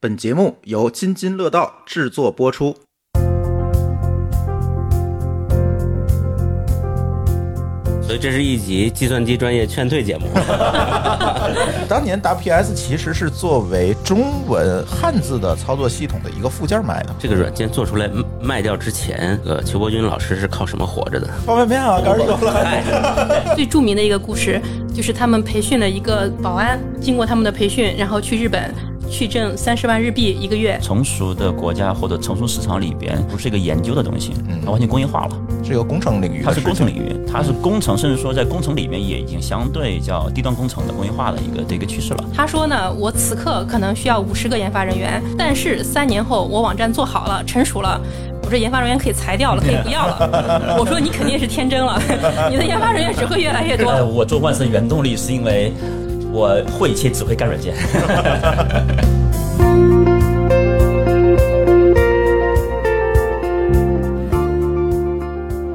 本节目由津津乐道制作播出。所以这是一集计算机专业劝退节目。当年 WPS 其实是作为中文汉字的操作系统的一个附件卖的。这个软件做出来卖掉之前，呃，邱伯军老师是靠什么活着的？方便面啊，刚说了。最著名的一个故事就是他们培训了一个保安，经过他们的培训，然后去日本。去挣三十万日币一个月。成熟的国家或者成熟市场里边，不是一个研究的东西，它完全工业化了，是一个工程领域。它是工程领域，它是工程，甚至说在工程里面也已经相对叫低端工程的工业化的一个的一个趋势了。他说呢，我此刻可能需要五十个研发人员，但是三年后我网站做好了，成熟了，我这研发人员可以裁掉了，可以不要了。我说你肯定是天真了，你的研发人员只会越来越多。我做万森原动力是因为。我会切只会干软件。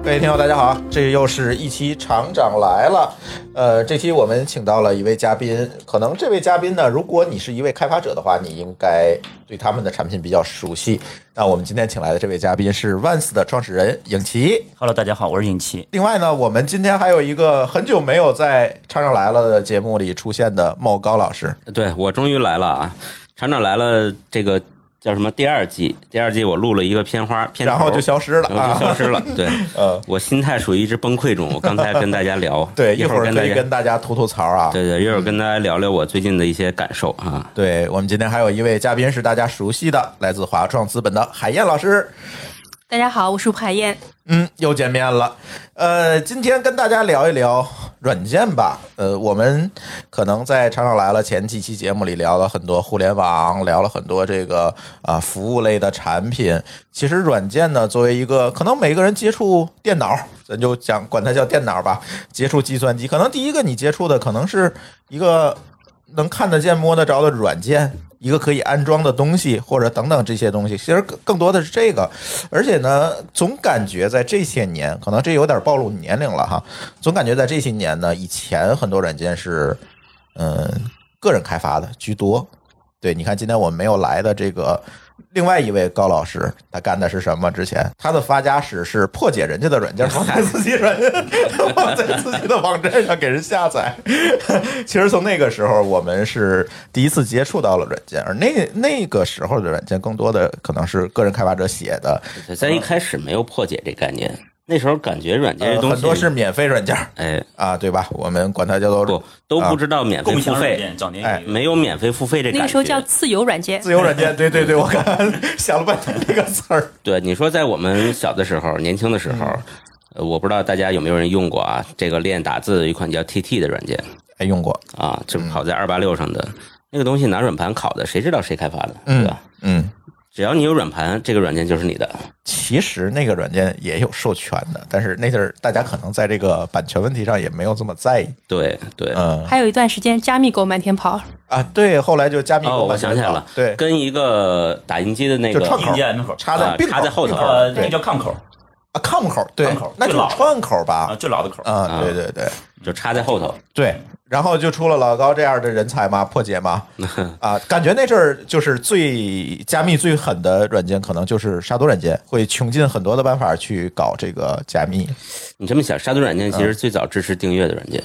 各位听友，大家好，这又是一期厂长来了。呃，这期我们请到了一位嘉宾，可能这位嘉宾呢，如果你是一位开发者的话，你应该对他们的产品比较熟悉。那我们今天请来的这位嘉宾是 Vans 的创始人尹奇。Hello，大家好，我是尹奇。另外呢，我们今天还有一个很久没有在厂长来了的节目里出现的茂高老师。对我终于来了啊！厂长来了，这个。叫什么？第二季，第二季我录了一个片花，片然后就消失了，就消失了。对，呃，我心态属于一直崩溃中。我刚才跟大家聊，对，一会儿可以跟大家吐吐槽啊。对对，一会儿跟大家聊聊我最近的一些感受啊。对我们今天还有一位嘉宾是大家熟悉的，来自华创资本的海燕老师。大家好，我是海燕。嗯，又见面了。呃，今天跟大家聊一聊软件吧。呃，我们可能在厂长来了前几期节目里聊了很多互联网，聊了很多这个啊服务类的产品。其实软件呢，作为一个可能每个人接触电脑，咱就讲管它叫电脑吧，接触计算机，可能第一个你接触的可能是一个能看得见、摸得着的软件。一个可以安装的东西，或者等等这些东西，其实更更多的是这个，而且呢，总感觉在这些年，可能这有点暴露年龄了哈，总感觉在这些年呢，以前很多软件是，嗯，个人开发的居多。对，你看今天我们没有来的这个。另外一位高老师，他干的是什么？之前他的发家史是破解人家的软件，放在自己软件，放在自己的网站上给人下载。其实从那个时候，我们是第一次接触到了软件，而那那个时候的软件更多的可能是个人开发者写的。在一开始没有破解这概念。那时候感觉软件这东西很多是免费软件，哎啊，对吧？我们管它叫做不都不知道免费付费，哎，没有免费付费这个。那个时候叫自由软件，自由软件，对对对，我刚 想了半天这个词儿。对，你说在我们小的时候、年轻的时候，呃，我不知道大家有没有人用过啊？这个练打字的一款叫 TT 的软件，哎，用过啊，就是跑在二八六上的那个东西，拿软盘拷的，谁知道谁开发的，对吧？嗯。只要你有软盘，这个软件就是你的。其实那个软件也有授权的，但是那阵儿大家可能在这个版权问题上也没有这么在意。对对，嗯。还有一段时间，加密狗满天跑啊，对，后来就加密狗满天跑。我想起来了，对，跟一个打印机的那个串口插在插在后头，那叫抗口啊，炕口，对，那就串口吧，最老的口啊，对对对，就插在后头，对。然后就出了老高这样的人才嘛，破解嘛，啊，感觉那阵儿就是最加密最狠的软件，可能就是杀毒软件，会穷尽很多的办法去搞这个加密。你这么想，杀毒软件其实最早支持订阅的软件。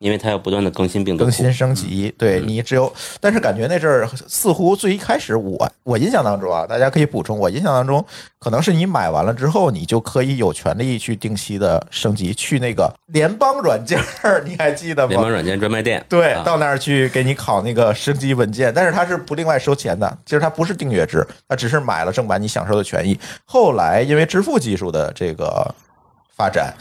因为它要不断的更新病毒，更新升级。对你只有，但是感觉那阵儿似乎最一开始，我我印象当中啊，大家可以补充。我印象当中，可能是你买完了之后，你就可以有权利去定期的升级，去那个联邦软件儿，你还记得吗？联邦软件专卖店。对，到那儿去给你拷那个升级文件，但是它是不另外收钱的。其实它不是订阅制，它只是买了正版你享受的权益。后来因为支付技术的这个发展。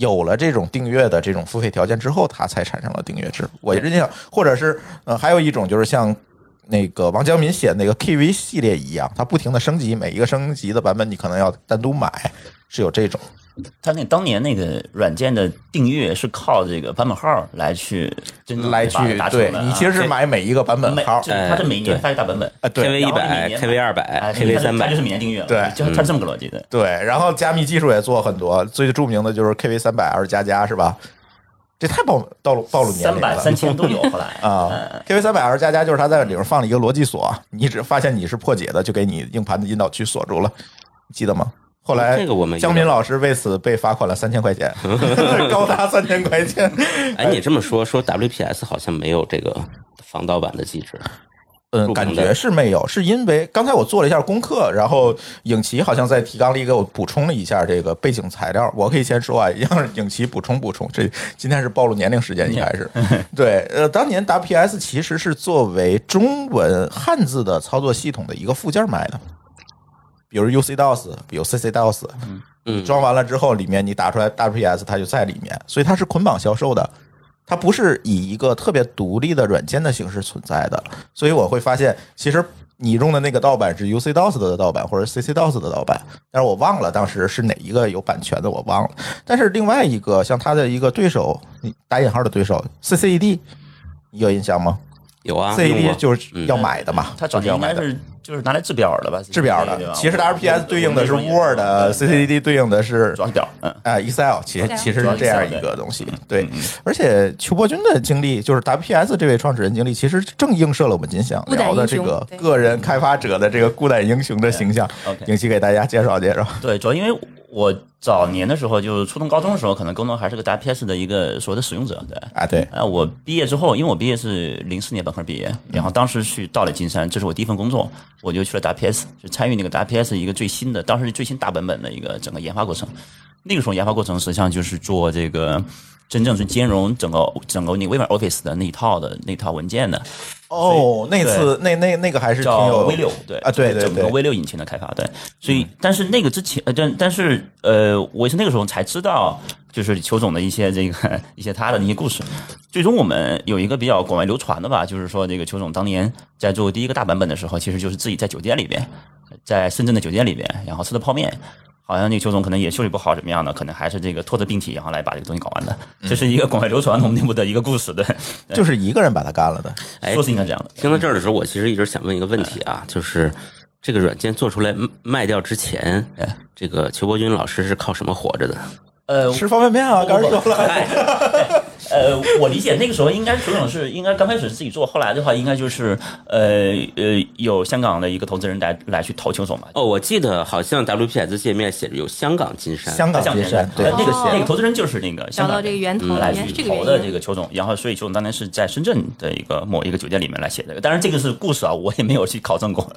有了这种订阅的这种付费条件之后，它才产生了订阅制。我印象，或者是呃，还有一种就是像那个王江民写的那个 KV 系列一样，它不停的升级，每一个升级的版本你可能要单独买，是有这种。他那当年那个软件的订阅是靠这个版本号来去，来去对你其实是买每一个版本号，它是每年发一大版本啊，对，KV 一百，KV 二百，KV 三百，它就是每年订阅，对，就它这么个逻辑的。对，然后加密技术也做很多，最著名的就是 KV 三百二加加是吧？这太暴暴露暴露年三龄了。三百三千都有，后来 啊嗯，KV 三百 L 加加就是它在里面放了一个逻辑锁，你只发现你是破解的，就给你硬盘的引导区锁住了，记得吗？后来这个我没江民老师为此被罚款了三千块钱，高达三千块钱。哎，你这么说说 WPS 好像没有这个防盗版的机制，嗯，感觉是没有，是因为刚才我做了一下功课，然后影奇好像在提纲里给我补充了一下这个背景材料。我可以先说啊，让影奇补充补充。这今天是暴露年龄时间，应该是对。呃，当年 WPS 其实是作为中文汉字的操作系统的一个附件卖的，比如 UC DOS，比如 CC DOS，嗯，装完了之后，里面你打出来 WPS，它就在里面，所以它是捆绑销售的。它不是以一个特别独立的软件的形式存在的，所以我会发现，其实你用的那个盗版是 UC DOS 的盗版或者 CC DOS 的盗版，但是我忘了当时是哪一个有版权的，我忘了。但是另外一个像它的一个对手，打引号的对手 CCED，你有印象吗有啊，？CCED 就是要买的嘛，它早就是要该是就是拿来制表的吧？制表的，其实 WPS 对应的是 Word，CCD 对应的是主要表，嗯，啊，Excel 其实其实是这样一个东西，对。嗯而且邱伯钧的经历，就是 WPS 这位创始人经历，其实正映射了我们今天想聊的这个个人开发者的这个孤胆英雄的形象。OK 影期给大家介绍介绍。对，主要因为我早年的时候，就是初中、高中的时候，可能更多还是个 WPS 的一个所谓的使用者，对。啊，对，啊，我毕业之后，因为我毕业是零四年本科毕业，然后当时去到了金山，这是我第一份工作，我就去了 WPS，就参与那个 WPS 一个最新的，当时最新大版本的一个整个研发过程。那个时候研发过程实际上就是做这个真正是兼容整个整个那个微软 Office 的那一套的那套文件的，哦，那次那那那个还是挺叫有 V 六，对啊，对对整个，V 六引擎的开发，对，所以但是那个之前，呃，但但是呃，我也是那个时候才知道，就是邱总的一些这个一些他的那些故事。最终我们有一个比较广为流传的吧，就是说这个邱总当年在做第一个大版本的时候，其实就是自己在酒店里边，在深圳的酒店里边，然后吃的泡面。好像那个邱总可能也修理不好，怎么样的，可能还是这个拖着病体，然后来把这个东西搞完的。这是一个广为流传我们内部的一个故事，对，就是一个人把它干了的。哎说是应该这样的。听到这儿的时候，我其实一直想问一个问题啊，就是这个软件做出来卖卖掉之前，哎这个邱伯军老师是靠什么活着的？呃，吃方便面啊，刚才说了。哎呃，我理解那个时候应该邱总是应该刚开始是自己做，后来的话应该就是呃呃有香港的一个投资人来来去投邱总嘛。哦，我记得好像 WPS 界面写着有香港金山，香港金山，对呃，那个哦。那个投资人就是那个香港找到这个源头嗯来去投的这个邱总，然后所以邱总当年是在深圳的一个某一个酒店里面来写的，当然这个是故事啊，我也没有去考证过。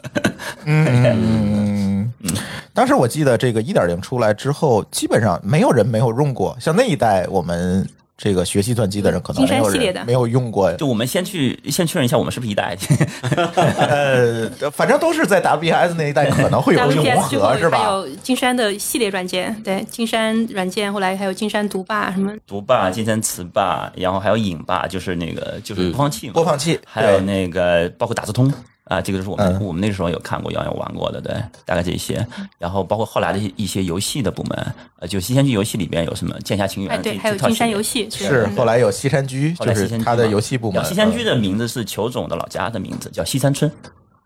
嗯，当时我记得这个一点零出来之后，基本上没有人没有用过，像那一代我们这个学计算机的人，可能金没有人没有用过。就我们先去先确认一下我们是不是一代，呃，反正都是在 WPS 那一代可能会有融合，是还吧？有金山的系列软件，对，金山软件，后来还有金山毒霸什么，读霸、金山词霸，然后还有影霸，就是那个就是播放器嘛，播放器，还有那个包括打字通啊，这个是我们、嗯我们那个时候有看过，也有玩过的，对，大概这些。然后包括后来的一些游戏的部门，呃，就西山居游戏里边有什么剑侠情缘，哎，对，还有金山游。戏是后来有西山居，后来西山居就是它的游戏部门。西山居的名字是裘总的老家的名字，叫西山村，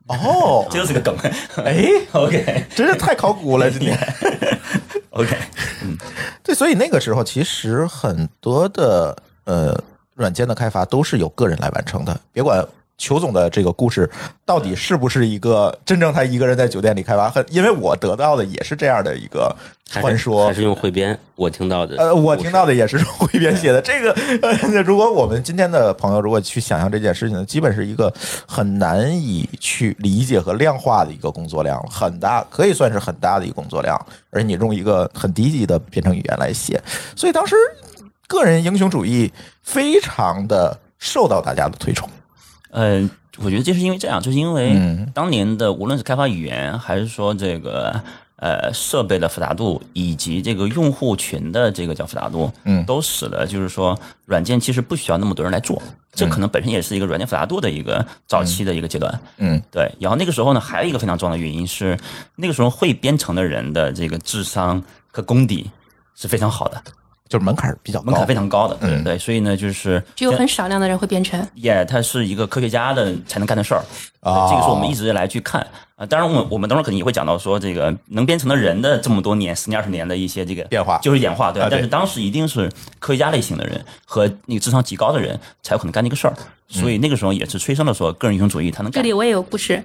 哦，这就是个梗。哎，OK 真是太考古了，今天。OK，嗯对，所以那个时候其实很多的呃软件的开发都是由个人来完成的，别管。裘总的这个故事到底是不是一个真正他一个人在酒店里开发？很，因为我得到的也是这样的一个传说还，是用汇编？我听到的，呃，我听到的也是汇编写的。这个，呃，如果我们今天的朋友如果去想象这件事情，基本是一个很难以去理解和量化的一个工作量，很大，可以算是很大的一个工作量。而你用一个很低级的编程语言来写，所以当时个人英雄主义非常的受到大家的推崇。呃，我觉得这是因为这样，就是因为嗯。当年的无论是开发语言，还是说这个呃设备的复杂度，以及这个用户群的这个叫复杂度，嗯。都使得就是说软件其实不需要那么多人来做，这可能本身也是一个软件复杂度的一个早期的一个阶段。嗯。对，然后那个时候呢，还有一个非常重要的原因是，那个时候会编程的人的这个智商和功底是非常好的。就是门槛儿比较高，门槛非常高的，嗯对，所以呢，就是只有很少量的人会编程。也，它是一个科学家的才能干的事儿，哦这个是我们一直来去看啊。当然，我们我们等会儿肯定也会讲到说，这个能编程的人的这么多年、十年、二十年的一些这个变化就是演化，对吧。啊但是当时一定是科学家类型的人和那个智商极高的人才有可能干这个事儿，所以那个时候也是催生了说个人英雄主义他能干这里。我也有故事，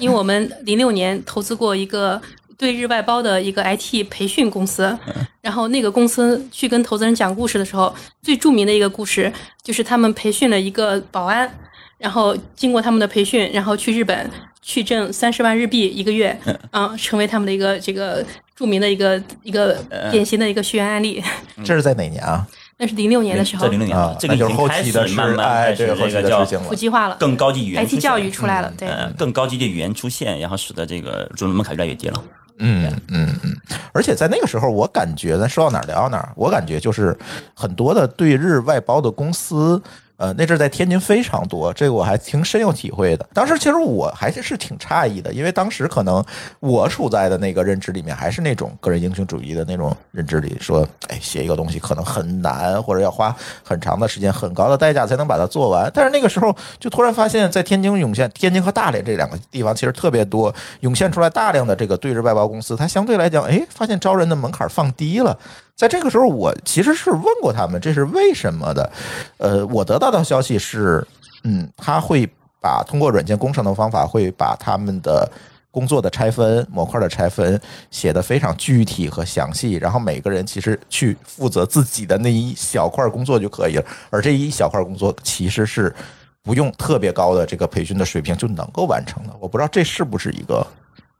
因为我们零六年投资过一个对日外包的一个 IT 培训公司，然后那个公司去跟投资人讲故事的时候，最著名的一个故事就是他们培训了一个保安，然后经过他们的培训，然后去日本去挣三十万日币一个月，啊，成为他们的一个这个著名的一个一个典型的一个学员案例。这是在哪年啊？那是零六年的时候在，零六年啊，，这个就是后已经开始期的是慢慢哎，开始对后期这个叫的事情了普。及化了更高级语言，IT 教育出来了，对。呃，更高级的语言出现，然后使得这个入门门槛越来越低了。嗯嗯嗯，而且在那个时候，我感觉咱说到哪儿聊到哪儿，我感觉就是很多的对日外包的公司。呃，那阵儿在天津非常多，这个我还挺深有体会的。当时其实我还是挺诧异的，因为当时可能我处在的那个认知里面，还是那种个人英雄主义的那种认知里，说，哎，写一个东西可能很难，或者要花很长的时间、很高的代价才能把它做完。但是那个时候就突然发现，在天津涌现，天津和大连这两个地方其实特别多，涌现出来大量的这个对日外包公司，它相对来讲，哎，发现招人的门槛放低了。在这个时候，我其实是问过他们这是为什么的。呃，我得到的消息是，嗯，他会把通过软件工程的方法，会把他们的工作的拆分、模块的拆分写得非常具体和详细，然后每个人其实去负责自己的那一小块工作就可以了，而这一小块工作其实是不用特别高的这个培训的水平就能够完成的。我不知道这是不是一个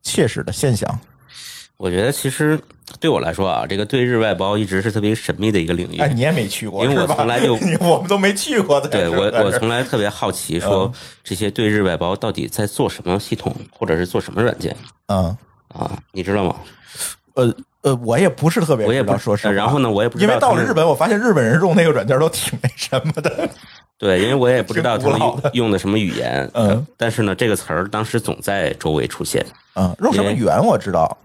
切实的现象。我觉得其实对我来说啊，这个对日外包一直是特别神秘的一个领域。哎，你也没去过，因为我从来就 你我们都没去过的。对我，我从来特别好奇，说嗯这些对日外包到底在做什么系统，或者是做什么软件嗯啊？你知道吗？呃呃，我也不是特别我也不知道，说实话。呃然后呢，我也不知因道因为到了日本，我发现日本人用那个软件都挺那什么的。对，因为我也不知道他们用的什么语言，嗯，但是呢，这个词儿当时总在周围出现嗯，用什么语言我知道，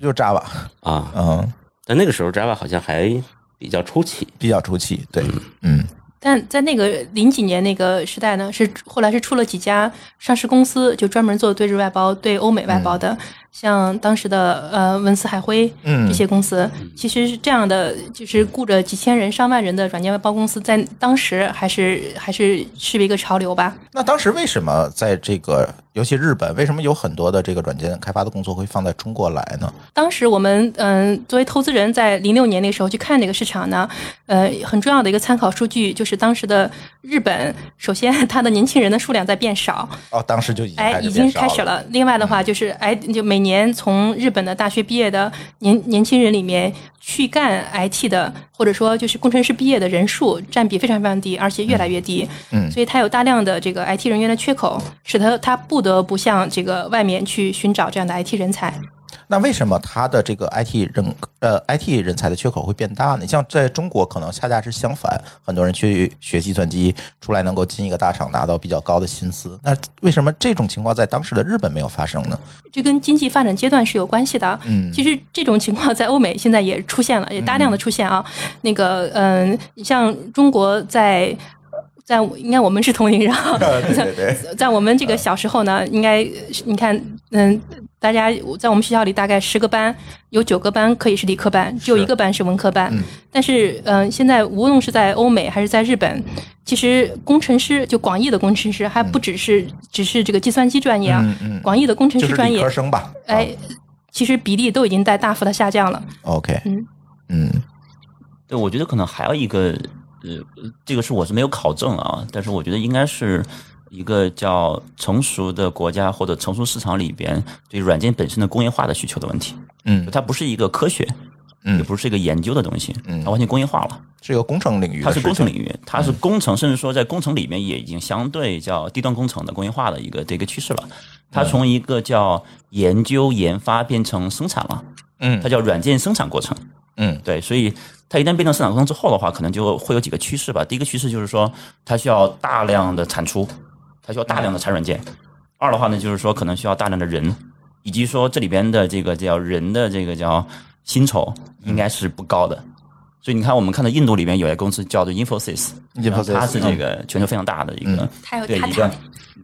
就 Java。啊。嗯，但那个时候 Java 好像还比较初期，比较出气。对，嗯但在那个零几年那个时代呢，是后来是出了几家上市公司，就专门做对日外包、对欧美外包的，像当时的呃文思海辉嗯这些公司，其实是这样的，就是雇着几千人、上万人的软件外包公司，在当时还是还是是一个潮流吧。那当时为什么在这个，尤其日本，为什么有很多的这个软件开发的工作会放在中国来呢？当时我们嗯、作为投资人，在零六年那个时候去看这个市场呢，呃，很重要的一个参考数据就是当时的日本，首先它的年轻人的数量在变少，哦，当时就已经哎，开始已经开始了。另外的话，就是哎，就每年从日本的大学毕业的年年轻人里面去干 IT 的，或者说就是工程师毕业的人数占比非常非常低，而且越来越低。嗯所以它有大量的这个 IT 人员的缺口，使得它不得不向这个外面去寻找这样的 IT 人才。那为什么它的这个 IT 人呃 IT 人才的缺口会变大呢？像在中国，可能恰恰是相反，很多人去学计算机，出来能够进一个大厂，拿到比较高的薪资。那为什么这种情况在当时的日本没有发生呢？这跟经济发展阶段是有关系的。嗯其实这种情况在欧美现在也出现了，也大量的出现啊。那个，嗯，像中国在。在应该我们是同龄人啊，对对对，在我们这个小时候呢，应该你看，嗯，大家在我们学校里大概十个班，有九个班可以是理科班，只有一个班是文科班。嗯但是，嗯、现在无论是在欧美还是在日本，其实工程师就广义的工程师还不只是、只是这个计算机专业啊，嗯嗯广义的工程师专业，科生吧？哎，其实比例都已经在大幅的下降了。，OK，嗯嗯对，我觉得可能还有一个，呃，这个是我是没有考证啊，但是我觉得应该是一个叫成熟的国家或者成熟市场里边对软件本身的工业化的需求的问题。嗯它不是一个科学，嗯也不是一个研究的东西，嗯它完全工业化了。是一个工程领域它，是工程领域，它是工程，甚至说在工程里面也已经相对叫低端工程的工业化的一个这个趋势了。它从一个叫研究研发变成生产了，嗯它叫软件生产过程。嗯对，所以它一旦变成生产过程之后的话，可能就会有几个趋势吧。第一个趋势就是说，它需要大量的产出，它需要大量的产软件。二的话呢，就是说可能需要大量的人，以及说这里边的这个叫人的这个叫薪酬应该是不高的。所以你看，我们看到印度里面有一个公司叫做 Infosys，Infosys，它是这个全球非常大的一个，嗯还有塔塔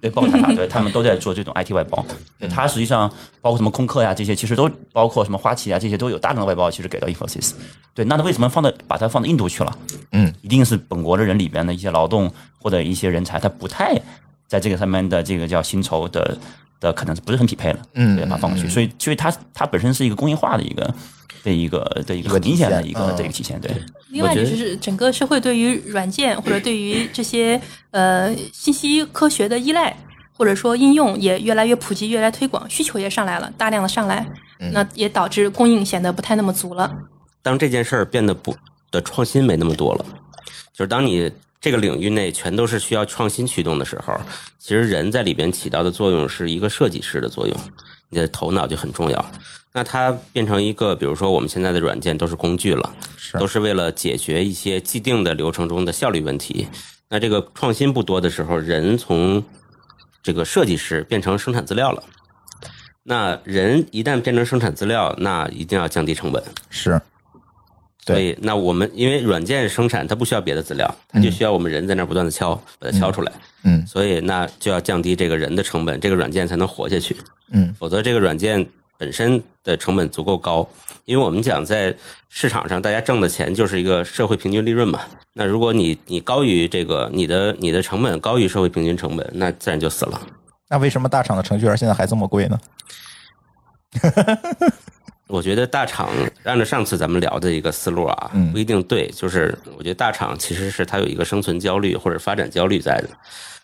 对包括塔塔，对他们都在做这种 IT 外包。对它实际上包括什么空客呀这些，其实都包括什么花旗啊这些都有大量的外包，其实给到 Infosys。对，那他为什么放到把它放到印度去了？嗯，一定是本国的人里边的一些劳动或者一些人才，他不太在这个上面的这个叫薪酬的的可能是不是很匹配了，嗯对，把它放过去。所以，所以它它本身是一个工业化的一个的一个的一个很明显的一个的一个这个体现，对。另外就是整个社会对于软件或者对于这些呃信息科学的依赖，或者说应用也越来越普及，越来越推广，需求也上来了，大量的上来，那也导致供应显得不太那么足了。当这件事儿变得不的创新没那么多了，就是当你这个领域内全都是需要创新驱动的时候，其实人在里边起到的作用是一个设计师的作用，你的头脑就很重要。那它变成一个，比如说我们现在的软件都是工具了，是都是为了解决一些既定的流程中的效率问题。那这个创新不多的时候，人从这个设计师变成生产资料了。那人一旦变成生产资料，那一定要降低成本。是，对所以，那我们因为软件生产它不需要别的资料，它就需要我们人在那儿不断的敲，把它敲出来。嗯所以那就要降低这个人的成本，这个软件才能活下去。嗯否则这个软件本身的成本足够高，因为我们讲在市场上大家挣的钱就是一个社会平均利润嘛。那如果你你高于这个你的你的成本高于社会平均成本，那自然就死了。那为什么大厂的程序员现在还这么贵呢？我觉得大厂按照上次咱们聊的一个思路啊嗯，不一定对。就是我觉得大厂其实是它有一个生存焦虑或者发展焦虑在的。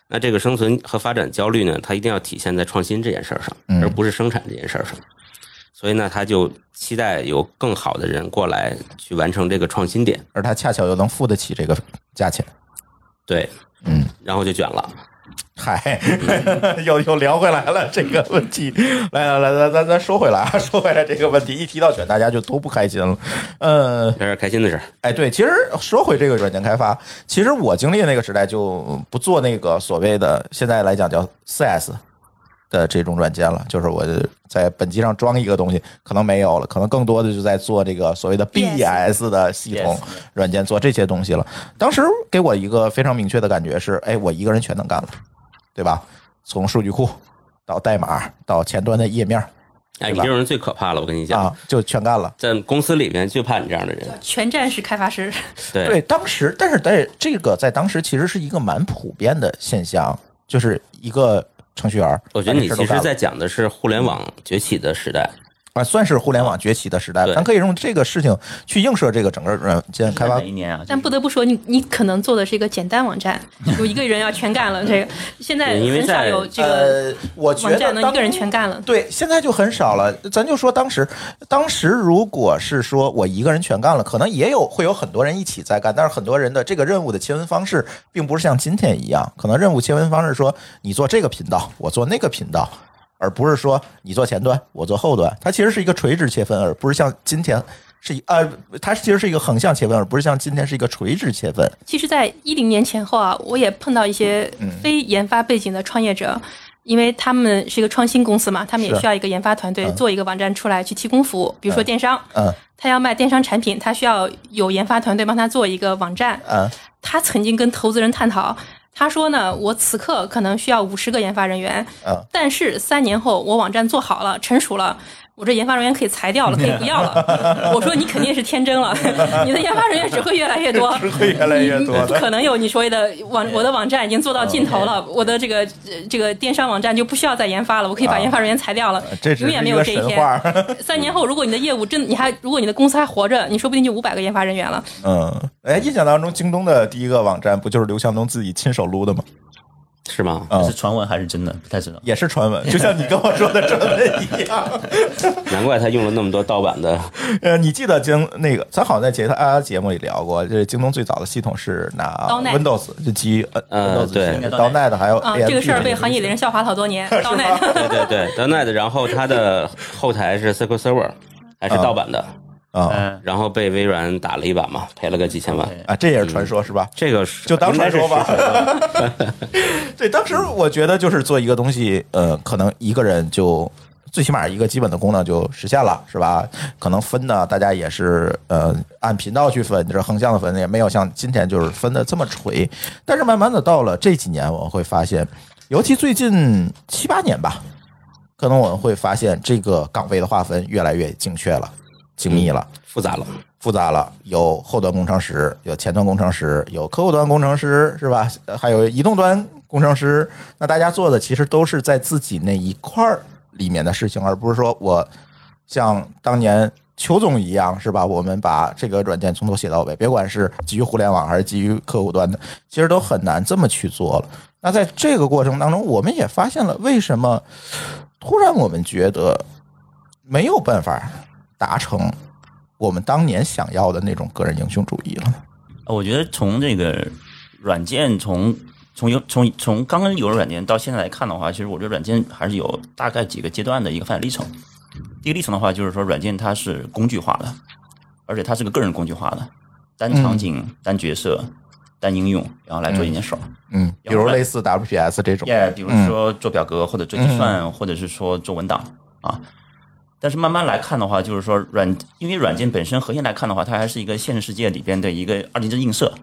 那这个生存和发展焦虑呢，它一定要体现在创新这件事儿上，嗯而不是生产这件事儿上。所以呢，他就期待有更好的人过来去完成这个创新点。而他恰巧又能付得起这个价钱。对，嗯，然后就卷了。嗨，又又聊回来了这个问题。来来来，咱咱咱说回来啊，说回来这个问题，一提到卷，大家就都不开心了。呃，有点开心的事儿，哎，对，其实说回这个软件开发，其实我经历的那个时代就不做那个所谓的现在来讲叫 CS 的这种软件了，就是我在本机上装一个东西，可能没有了，可能更多的就在做这个所谓的 BES 的系统软件，做这些东西了。当时给我一个非常明确的感觉是，哎，我一个人全能干了，对吧？从数据库到代码到前端的页面哎，你这种人最可怕了，我跟你讲，啊，就全干了。在公司里面就怕你这样的人。全站式开发师，对，对，当时，但是在这个在当时其实是一个蛮普遍的现象，就是一个程序员，我觉得你其实在讲的是互联网崛起的时代。啊，算是互联网崛起的时代，对咱可以用这个事情去映射这个整个软件开发哪一年啊？但不得不说，你你可能做的是一个简单网站，有一个人要全干了。这个现在很少有这个呃，我觉网得能一个人全干了。对，现在就很少了。咱就说当时，当时如果是说我一个人全干了，可能也有会有很多人一起在干，但是很多人的这个任务的切分方式，并不是像今天一样，可能任务切分方式说你做这个频道，我做那个频道，而不是说你做前端，我做后端。它其实是一个垂直切分，而不是像今天是一呃，它其实是一个横向切分，而不是像今天是一个垂直切分。其实，在一零年前后啊，我也碰到一些嗯非研发背景的创业者，因为他们是一个创新公司嘛，他们也需要一个研发团队嗯做一个网站出来去提供服务，比如说电商，嗯他要卖电商产品，他需要有研发团队帮他做一个网站。嗯他曾经跟投资人探讨，他说呢，我此刻可能需要五十个研发人员，嗯，但是三年后我网站做好了、成熟了。我这研发人员可以裁掉了，可以不要了。我说你肯定是天真了，你的研发人员只会越来越多，只会越来越多不可能有你所谓的网，我的网站已经做到尽头了，我的这个呃这个电商网站就不需要再研发了，我可以把啊研发人员裁掉了，永远没有这一天。三年后，如果你的业务真，你还如果你的公司还活着，你说不定就五百个研发人员了。嗯，哎，印象当中，京东的第一个网站不就是刘强东自己亲手撸的吗？是吗？这是传闻还是真的？不太知道。也是传闻，就像你跟我说的传闻一样。难怪他用了那么多盗版的。呃，你记得京那个，咱好像在其他节目里聊过，这京东最早的系统是拿 Windows，就基于 Windows 对系统 .NET 还有啊，这个事儿被这行业里人笑话了好多年。到那对对对，.NET，然后它的后台是 SQL Server，还是盗版的，啊嗯，然后被微软打了一把嘛，赔了个几千万。啊，这也是传说是吧？这个是就当传说吧。对，当时我觉得就是做一个东西，呃，可能一个人就最起码一个基本的功能就实现了，是吧？可能分呢，大家也是呃按频道去分，就是横向的分也没有像今天就是分的这么垂。但是慢慢的到了这几年，我会发现，尤其最近七八年吧，可能我们会发现这个岗位的划分越来越精确了、精密了。复杂了。复杂了，有后端工程师，有前端工程师，有客户端工程师，是吧？还有移动端工程师。那大家做的其实都是在自己那一块儿里面的事情，而不是说我像当年邱总一样，是吧？我们把这个软件从头写到尾，别管是基于互联网还是基于客户端的，其实都很难这么去做了。那在这个过程当中，我们也发现了为什么突然我们觉得没有办法达成我们当年想要的那种个人英雄主义了我觉得从这个软件从从有从从刚刚有了软件到现在来看的话，其实我觉得软件还是有大概几个阶段的一个发展历程。第一个历程的话，就是说软件它是工具化的，而且它是个个人工具化的，单场景、单角色、单应用，然后来做一件事儿。嗯，比如类似 WPS 这种，耶，比如说做表格或者做计算，或者是说做文档啊。但是慢慢来看的话，就是说软，因为软件本身核心来看的话，它还是一个现实世界里边的一个二进制映射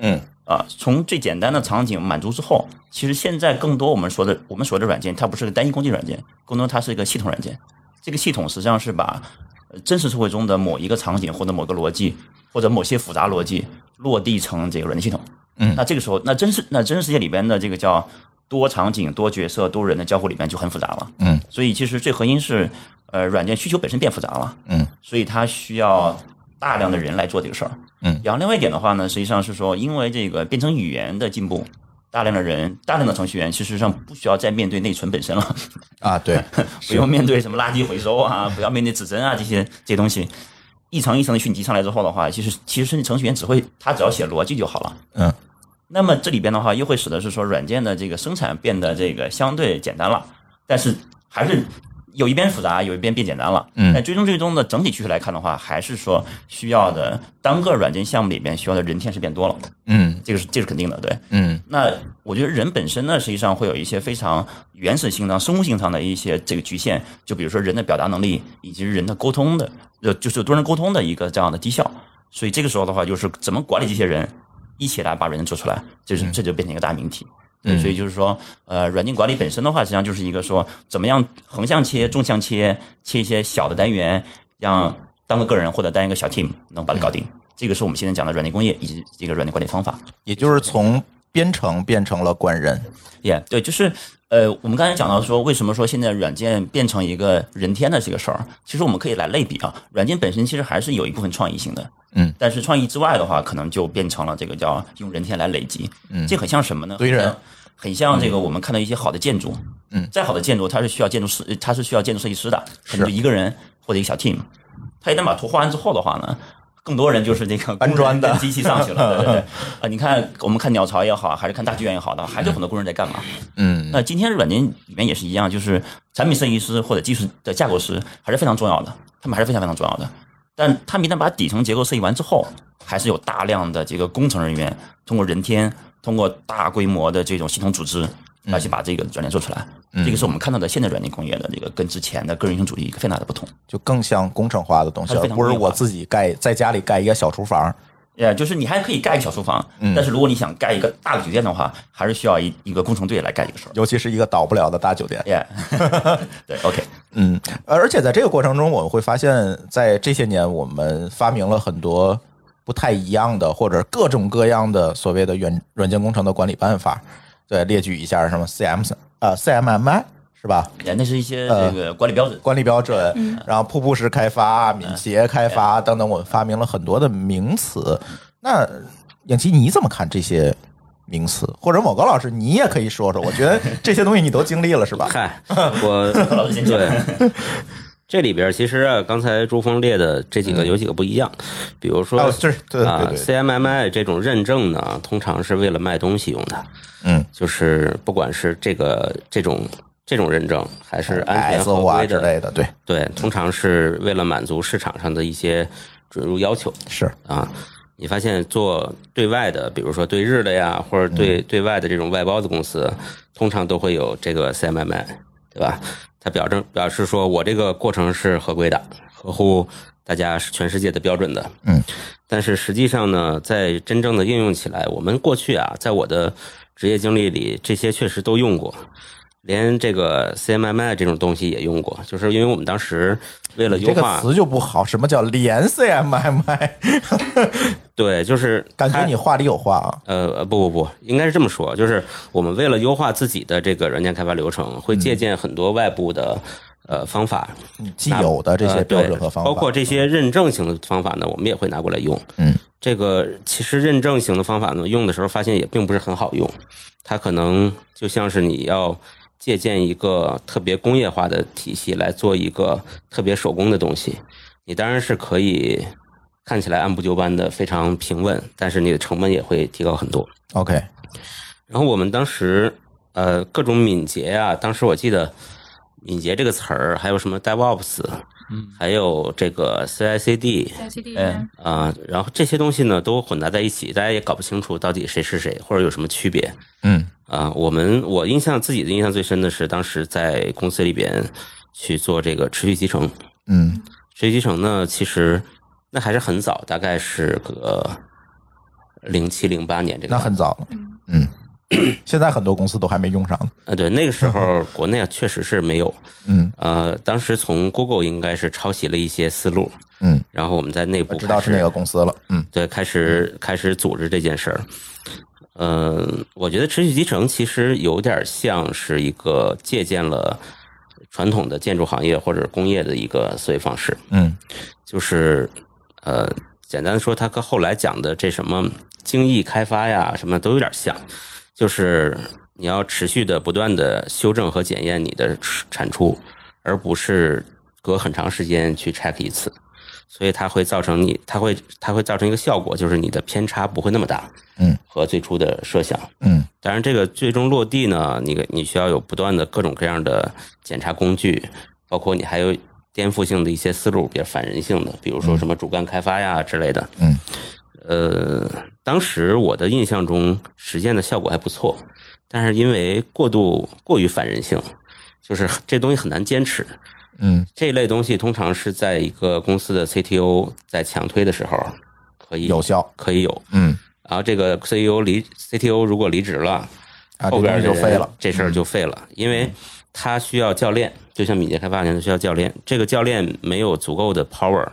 嗯啊。从最简单的场景满足之后，其实现在更多我们说的我们说的软件，它不是个单一工具软件，更多它是一个系统软件。这个系统实际上是把呃真实社会中的某一个场景或者某个逻辑或者某些复杂逻辑落地成这个软件系统。嗯那这个时候，那真实那真实世界里边的这个叫多场景、多角色、多人的交互里面就很复杂了。嗯所以其实最核心是，呃，软件需求本身变复杂了，嗯所以它需要大量的人来做这个事儿。嗯然后另外一点的话呢，实际上是说，因为这个编程语言的进步，大量的人、大量的程序员，其实上不需要再面对内存本身了。啊，对，不用面对什么垃圾回收啊，不要面对指针啊这些这些东西，一层一层的讯集上来之后的话，其实其实程序员只会他只要写逻辑就好了。嗯那么这里边的话，又会使得是说软件的这个生产变得这个相对简单了，但是还是有一边复杂，有一边变简单了。嗯但最终最终的整体趋势来看的话，还是说需要的单个软件项目里边需要的人天是变多了，嗯这个是这是肯定的，对。嗯那我觉得人本身呢，实际上会有一些非常原始性上、生物性上的一些这个局限，就比如说人的表达能力以及人的沟通的，呃，就是多人沟通的一个这样的低效。所以这个时候的话，就是怎么管理这些人，一起来把软件做出来，这是这就变成一个大命题。对，嗯所以就是说，呃，软件管理本身的话，实际上就是一个说，怎么样横向切、纵向切，切一些小的单元，让单个个人或者单一个小 team 能把它搞定。这个是我们现在讲的软件工业以及这个软件管理方法。也就是从编程变成了管人。也、对，就是呃，我们刚才讲到说，为什么说现在软件变成一个人天的这个事儿？其实我们可以来类比啊，软件本身其实还是有一部分创意性的，嗯，但是创意之外的话，可能就变成了这个叫用人天来累积，嗯这很像什么呢？堆人很像，很像这个我们看到一些好的建筑，嗯再好的建筑，它是需要建筑师，它是需要建筑设计师的，可能就一个人或者一个小 team，他一旦把图画完之后的话呢，更多人就是这个搬砖的机器上去了，对 对对，啊，你看我们看鸟巢也好，还是看大剧院也好的，还是有很多工人在干嘛？嗯那今天软件里面也是一样，就是产品设计师或者技术的架构师还是非常重要的，他们还是非常非常重要的。但他们一旦把底层结构设计完之后，还是有大量的这个工程人员通过人天，通过大规模的这种系统组织来去把这个软件做出来。这个是我们看到的现在软件工业的这个跟之前的个人英雄主义一个非常大的不同。就更像工程化的东西，不是我自己盖在家里盖一个小厨房。呃，就是你还可以盖一个小厨房，但是如果你想盖一个大的酒店的话，还是需要一一个工程队来干这个事儿。尤其是一个倒不了的大酒店。Yeah，对，OK，嗯，而且在这个过程中，我们会发现，在这些年，我们发明了很多不太一样的或者各种各样的所谓的软软件工程的管理办法。对，列举一下什么 CM 呃 CMMI 是吧？也那是一些这个管理标准。管理标准，然后瀑布式开发、敏捷开发等等，我们发明了很多的名词。那影奇你怎么看这些名词？或者某个老师，你也可以说说。我觉得这些东西你都经历了，是吧？嗨，我 老师先讲对这里边其实啊，刚才朱峰列的这几个有几个不一样，比如说啊，，CMMI 这种认证呢，通常是为了卖东西用的，嗯，就是不管是这个这种这种认证，还是安全合规的，之类的，对，对，通常是为了满足市场上的一些准入要求是，啊。你发现做对外的，比如说对日的呀，或者对对外的这种外包的公司，通常都会有这个 CMMI，对吧？他表证表示说我这个过程是合规的，合乎大家全世界的标准的。嗯，但是实际上呢，在真正的应用起来，我们过去啊，在我的职业经历里，这些确实都用过。连这个 CMMI 这种东西也用过，就是因为我们当时为了优这个化，词就不好，什么叫连 CMMI？对，就是感觉你话里有话啊。呃，不不不，应该是这么说，就是我们为了优化自己的这个软件开发流程，会借鉴很多外部的呃方法，既有的这些呃标准和方法，包括这些认证型的方法呢，我们也会拿过来用。嗯，这个其实认证型的方法呢，用的时候发现也并不是很好用，它可能就像是你要借鉴一个特别工业化的体系来做一个特别手工的东西，你当然是可以看起来按部就班的非常平稳，但是你的成本也会提高很多。OK，然后我们当时呃各种敏捷啊，当时我记得敏捷这个词儿，还有什么 DevOps，嗯，还有这个 CI/CD 在 CD 嗯。啊、然后这些东西呢都混杂在一起，大家也搞不清楚到底谁是谁或者有什么区别嗯。啊、我们我印象自己的印象最深的是当时在公司里边去做这个持续集成，嗯。持续集成呢其实那还是很早，大概是个零七零八年这个那很早了。嗯，现在很多公司都还没用上呢。呃，对，那个时候 国内啊确实是没有，嗯。呃，当时从 Google 应该是抄袭了一些思路，嗯，然后我们在内部知道是哪个公司了。嗯。对，开始开始组织这件事儿。嗯，我觉得持续集成其实有点像是一个借鉴了传统的建筑行业或者工业的一个思维方式，嗯。就是呃，简单的说，它跟后来讲的这什么精益开发呀，什么都有点像，就是你要持续的不断的修正和检验你的产出，而不是隔很长时间去 check 一次，所以它会造成你，它会它会造成一个效果，就是你的偏差不会那么大，嗯，和最初的设想。嗯当然，这个最终落地呢，你你需要有不断的各种各样的检查工具，包括你还有颠覆性的一些思路，比如反人性的，比如说什么主干开发呀之类的。嗯，呃，当时我的印象中实践的效果还不错，但是因为过度过于反人性，就是这东西很难坚持。嗯这一类东西通常是在一个公司的 CTO 在强推的时候可以有效。可以有，嗯然后这个 CEO 离 CTO 如果离职了。啊，后边就废了。这事儿就废了，因为他需要教练，就像敏捷开发一样，需要教练。这个教练没有足够的 power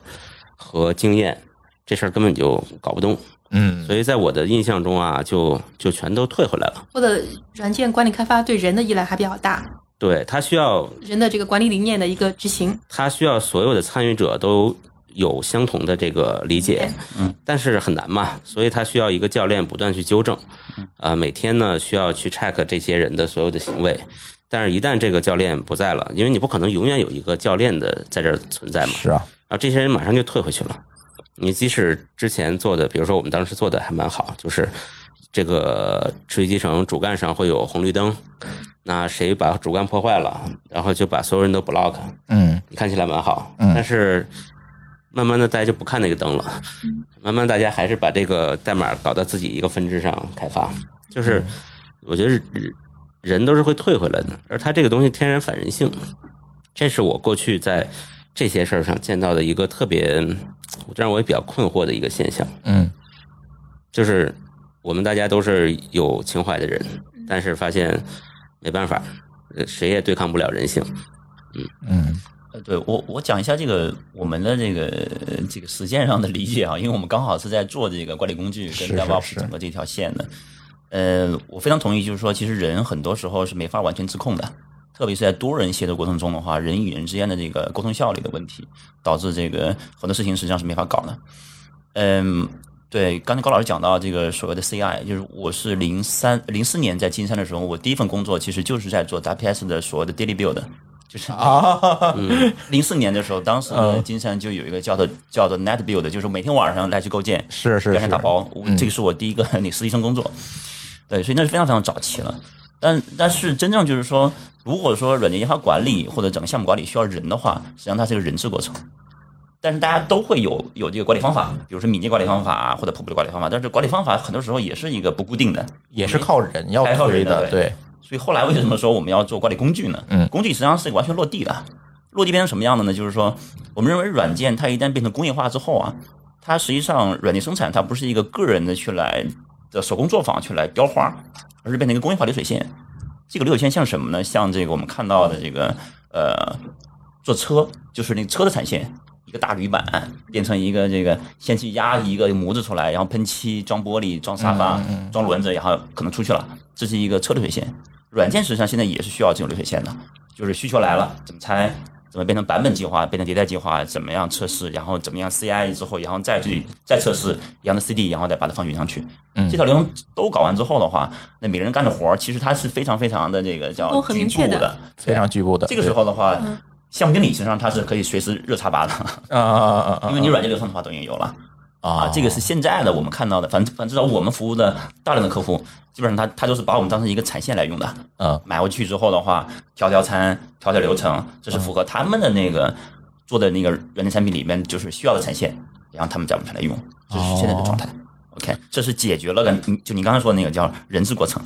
和经验，这事儿根本就搞不动。嗯所以在我的印象中啊，就就全都退回来了。或者软件管理开发对人的依赖还比较大，对他需要人的这个管理理念的一个执行。他需要所有的参与者都有相同的这个理解，嗯，但是很难嘛，所以他需要一个教练不断去纠正，啊、每天呢需要去 check 这些人的所有的行为，但是一旦这个教练不在了，因为你不可能永远有一个教练的在这儿存在嘛，是啊。然后这些人马上就退回去了。你即使之前做的，比如说我们当时做的还蛮好，就是这个持续集成主干上会有红绿灯，那谁把主干破坏了，然后就把所有人都 block，嗯。看起来蛮好，嗯。但是慢慢的大家就不看那个灯了，慢慢大家还是把这个代码搞到自己一个分支上开发，就是我觉得人人都是会退回来的，而它这个东西天然反人性，这是我过去在这些事儿上见到的一个特别让我也比较困惑的一个现象，嗯。就是我们大家都是有情怀的人，但是发现没办法，呃谁也对抗不了人性。嗯。呃，对我我讲一下这个我们的这个呃这个实践上的理解啊，因为我们刚好是在做这个管理工具跟是是 DevOps 整个这条线的。呃，我非常同意，就是说，其实人很多时候是没法完全自控的，特别是在多人协作过程中的话，人与人之间的这个沟通效率的问题，导致这个很多事情实际上是没法搞的。嗯，对，刚才高老师讲到这个所谓的 CI，就是我是零三零四年在金山的时候，我第一份工作其实就是在做 WPS 的所谓的 daily build，就是啊，零四年的时候，当时金山就有一个叫做叫做 Net Build，就是每天晚上来去构建，是是是第二天打包。这个是我第一个 那实习生工作，对，所以那是非常非常早期了。但但是真正就是说，如果说软件研发管理或者整个项目管理需要人的话，实际上它是一个人治过程。但是大家都会有有这个管理方法，比如说敏捷管理方法或者瀑布的管理方法，但是管理方法很多时候也是一个不固定的，也是靠人要靠推的，人的对对，所以后来为什么说我们要做管理工具呢？嗯工具实际上是完全落地的。落地变成什么样的呢？就是说，我们认为软件它一旦变成工业化之后啊，它实际上软件生产它不是一个个人的去来的手工作坊去来雕花，而是变成一个工业化流水线。这个流水线像什么呢？像这个我们看到的这个呃，做车就是那个车的产线，一个大铝板变成一个这个先去压一个模子出来，然后喷漆、装玻璃、装沙发、装轮子，然后可能出去了，这是一个车流水线。软件实际上现在也是需要这种流水线的，就是需求来了怎么拆，怎么变成版本计划，变成迭代计划，怎么样测试，然后怎么样 CI 之后，然后再去再测试一样的 CD，然后再把它放云上去。嗯这套流程都搞完之后的话，那每个人干的活儿其实它是非常非常的这个叫局部的，非常局部的。这个时候的话，项目经理实际上他是可以随时热插拔的，啊啊啊啊，因为你软件流程的话都已经有了啊啊。这个是现在的我们看到的，反正反正至少我们服务的大量的客户，基本上他他都是把我们当成一个产线来用的。嗯买回去之后的话，调调餐、调调流程，这是符合他们的那个做的那个软件产品里面就是需要的产线，然后他们在我们这来用，这是现在的状态。OK，这是解决了个就你刚才说的那个叫人质过程。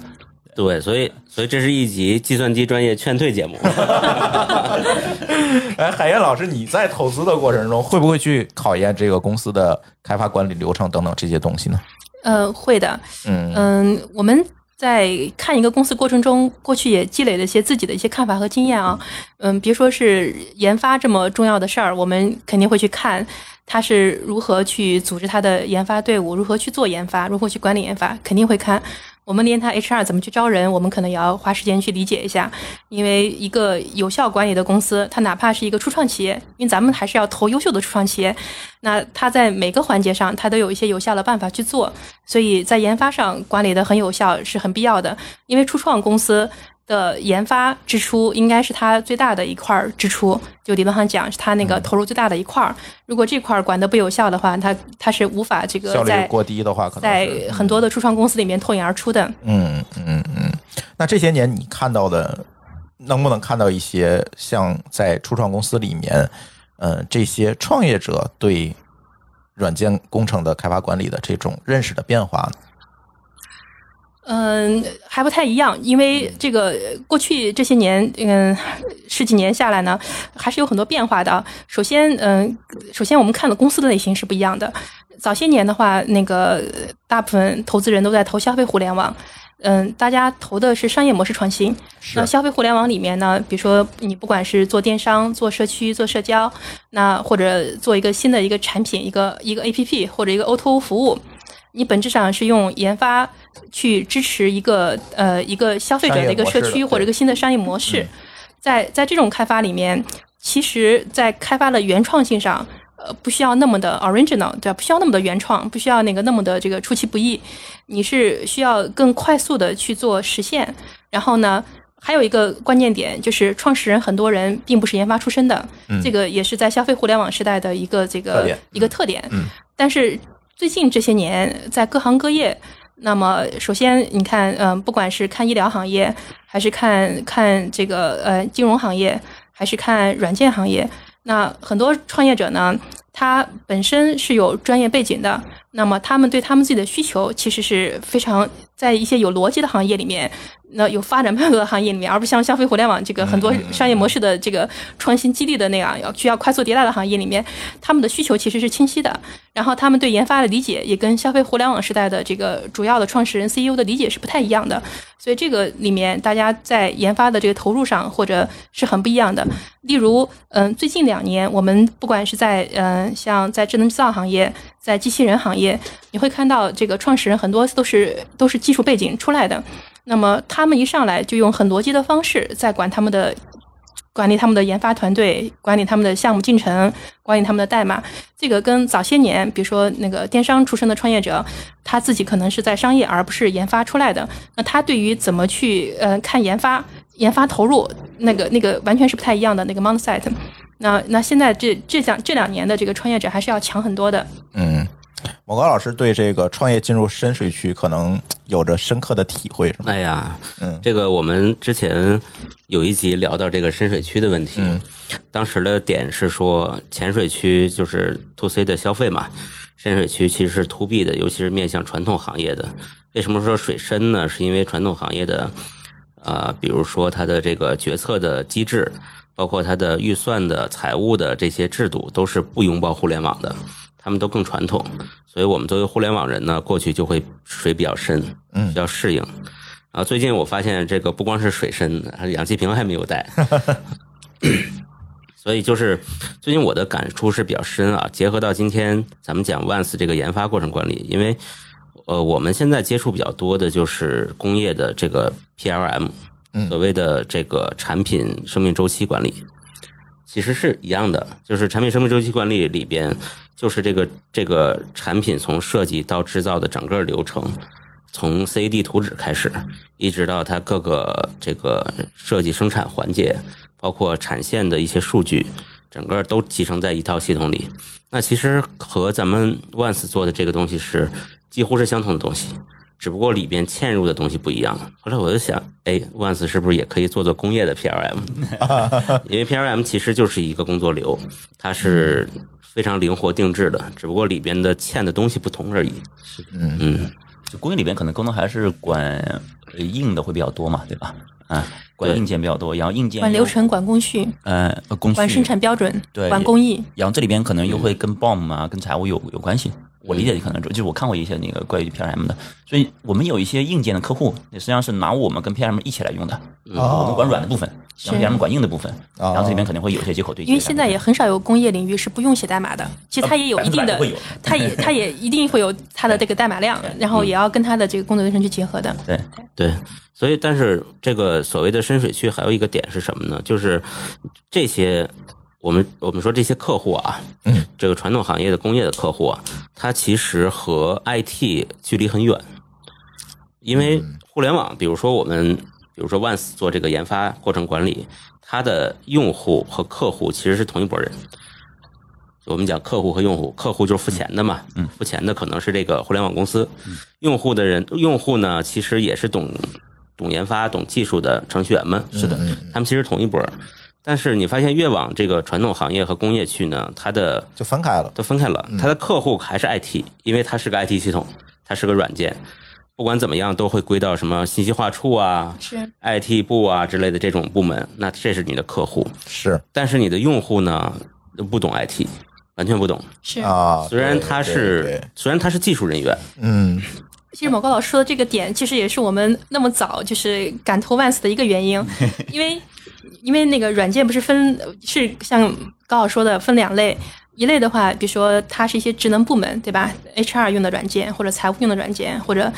对，所以所以这是一集计算机专业劝退节目。哎，海燕老师，你在投资的过程中会不会去考验这个公司的开发管理流程等等这些东西呢？呃，会的。嗯嗯，我们在看一个公司过程中，过去也积累了一些自己的一些看法和经验啊。嗯，别说是研发这么重要的事儿，我们肯定会去看他是如何去组织他的研发队伍，如何去做研发，如何去管理研发，肯定会看。我们连他 HR 怎么去招人，我们可能也要花时间去理解一下。因为一个有效管理的公司，它哪怕是一个初创企业，因为咱们还是要投优秀的初创企业，那它在每个环节上，它都有一些有效的办法去做，所以在研发上管理的很有效是很必要的。因为初创公司的研发支出应该是它最大的一块儿支出，就理论上讲是它那个投入最大的一块儿。如果这块儿管得不有效的话，它它是无法这个效率过低的话，可能在很多的初创公司里面脱颖而出的。嗯嗯嗯。那这些年你看到的，能不能看到一些像在初创公司里面，嗯，这些创业者对软件工程的开发管理的这种认识的变化呢？嗯，还不太一样，因为这个呃过去这些年，嗯，十几年下来呢，还是有很多变化的啊。首先，嗯，首先我们看的公司的类型是不一样的。早些年的话，那个呃大部分投资人都在投消费互联网，嗯，大家投的是商业模式创新。那消费互联网里面呢，比如说你不管是做电商、做社区、做社交，那或者做一个新的一个产品、一个一个 APP 或者一个 O2O 服务，你本质上是用研发去支持一个呃一个消费者的一个社区或者一个新的商业模式。在在这种开发里面，其实，在开发的原创性上，呃，不需要那么的 original，对吧？不需要那么的原创，不需要那个那么的这个出其不意，你是需要更快速的去做实现。然后呢，还有一个关键点就是，创始人很多人并不是研发出身的，这个也是在消费互联网时代的一个这个一个特点。嗯但是最近这些年，在各行各业，那么首先你看，嗯、不管是看医疗行业，还是看看这个呃金融行业，还是看软件行业，那很多创业者呢，他本身是有专业背景的，那么他们对他们自己的需求其实是非常在一些有逻辑的行业里面，那有发展脉络的行业里面，而不像消费互联网这个很多商业模式的这个创新激励的那样，要需要快速迭代的行业里面，他们的需求其实是清晰的，然后他们对研发的理解也跟消费互联网时代的这个主要的创始人 CEO 的理解是不太一样的，所以这个里面大家在研发的这个投入上或者是很不一样的。例如，嗯，最近两年我们不管是在嗯像在智能制造行业，在机器人行业，你会看到这个创始人很多都是都是技术背景出来的，那么他们一上来就用很逻辑的方式在管他们的。管理他们的研发团队，管理他们的项目进程，管理他们的代码，这个跟早些年，比如说那个电商出身的创业者，他自己可能是在商业而不是研发出来的，那他对于怎么去呃看研发、研发投入，那个那个完全是不太一样的那个 mindset。那那现在这这两这两年的这个创业者还是要强很多的。嗯，某高老师对这个创业进入深水区可能有着深刻的体会，是吗？哎呀，嗯这个我们之前有一集聊到这个深水区的问题，嗯当时的点是说浅水区就是 to C 的消费嘛，深水区其实是 to B 的，尤其是面向传统行业的。为什么说水深呢？是因为传统行业的啊、比如说它的这个决策的机制，包括它的预算的、财务的这些制度，都是不拥抱互联网的，他们都更传统。所以我们作为互联网人呢，过去就会水比较深，嗯需要适应。然后最近我发现，这个不光是水深，氧气瓶还没有带。所以就是最近我的感触是比较深啊，结合到今天咱们讲 Once 这个研发过程管理，因为呃我们现在接触比较多的就是工业的这个 PLM，嗯所谓的这个产品生命周期管理，其实是一样的，就是产品生命周期管理里边，就是这个这个产品从设计到制造的整个流程，从 CAD 图纸开始，一直到它各个这个设计生产环节，包括产线的一些数据，整个都集成在一套系统里。那其实和咱们 Once 做的这个东西是几乎是相同的东西，只不过里边嵌入的东西不一样。后来我就想，哎，Once 是不是也可以做做工业的 PLM？因为 PLM 其实就是一个工作流，它是非常灵活定制的，只不过里边的嵌的东西不同而已。嗯嗯，就工业里边可能功能还是管呃硬的会比较多嘛，对吧？啊，管硬件比较多，然后硬件管流程、管工序、呃呃工序。管生产标准、对。管工艺。然后这里边可能又会跟 BOM 啊、跟财务有有关系。我理解的可能就是我看过一些那个关于 PLM 的，所以我们有一些硬件的客户，实际上是拿我们跟 PLM 一起来用的。哦我们管软的部分，然后 PLM 管硬的部分，哦。然后这里面肯定会有一些接口对接。因为现在也很少有工业领域是不用写代码的，其实它也有一定的它也 它也一定会有它的这个代码量，然后也要跟它的这个工作流程去结合的。对对，所以但是这个所谓的深水区还有一个点是什么呢？就是这些我们我们说这些客户啊，嗯，这个传统行业的工业的客户啊，它其实和 IT 距离很远，因为互联网，比如说我们，比如说 Once 做这个研发过程管理，它的用户和客户其实是同一拨人。我们讲客户和用户，客户就是付钱的嘛，嗯，付钱的可能是这个互联网公司，用户的人，用户呢其实也是懂懂研发、懂技术的程序员们，是的，他们其实同一波儿。但是你发现越往这个传统行业和工业去呢，它的就分开了。都分开了。它的客户还是 IT，因为它是个 IT 系统，它是个软件，不管怎么样都会归到什么信息化处啊、是 IT 部啊之类的这种部门，那这是你的客户。是但是你的用户呢不懂 IT，完全不懂。是，啊，虽然对对他是对虽然他是技术人员，嗯其实某高老师说的这个点，其实也是我们那么早就是敢投 Once 的一个原因，因为因为那个软件不是分是像高老师说的分两类，一类的话，比如说它是一些职能部门，对吧？HR 用的软件，或者财务用的软件，或者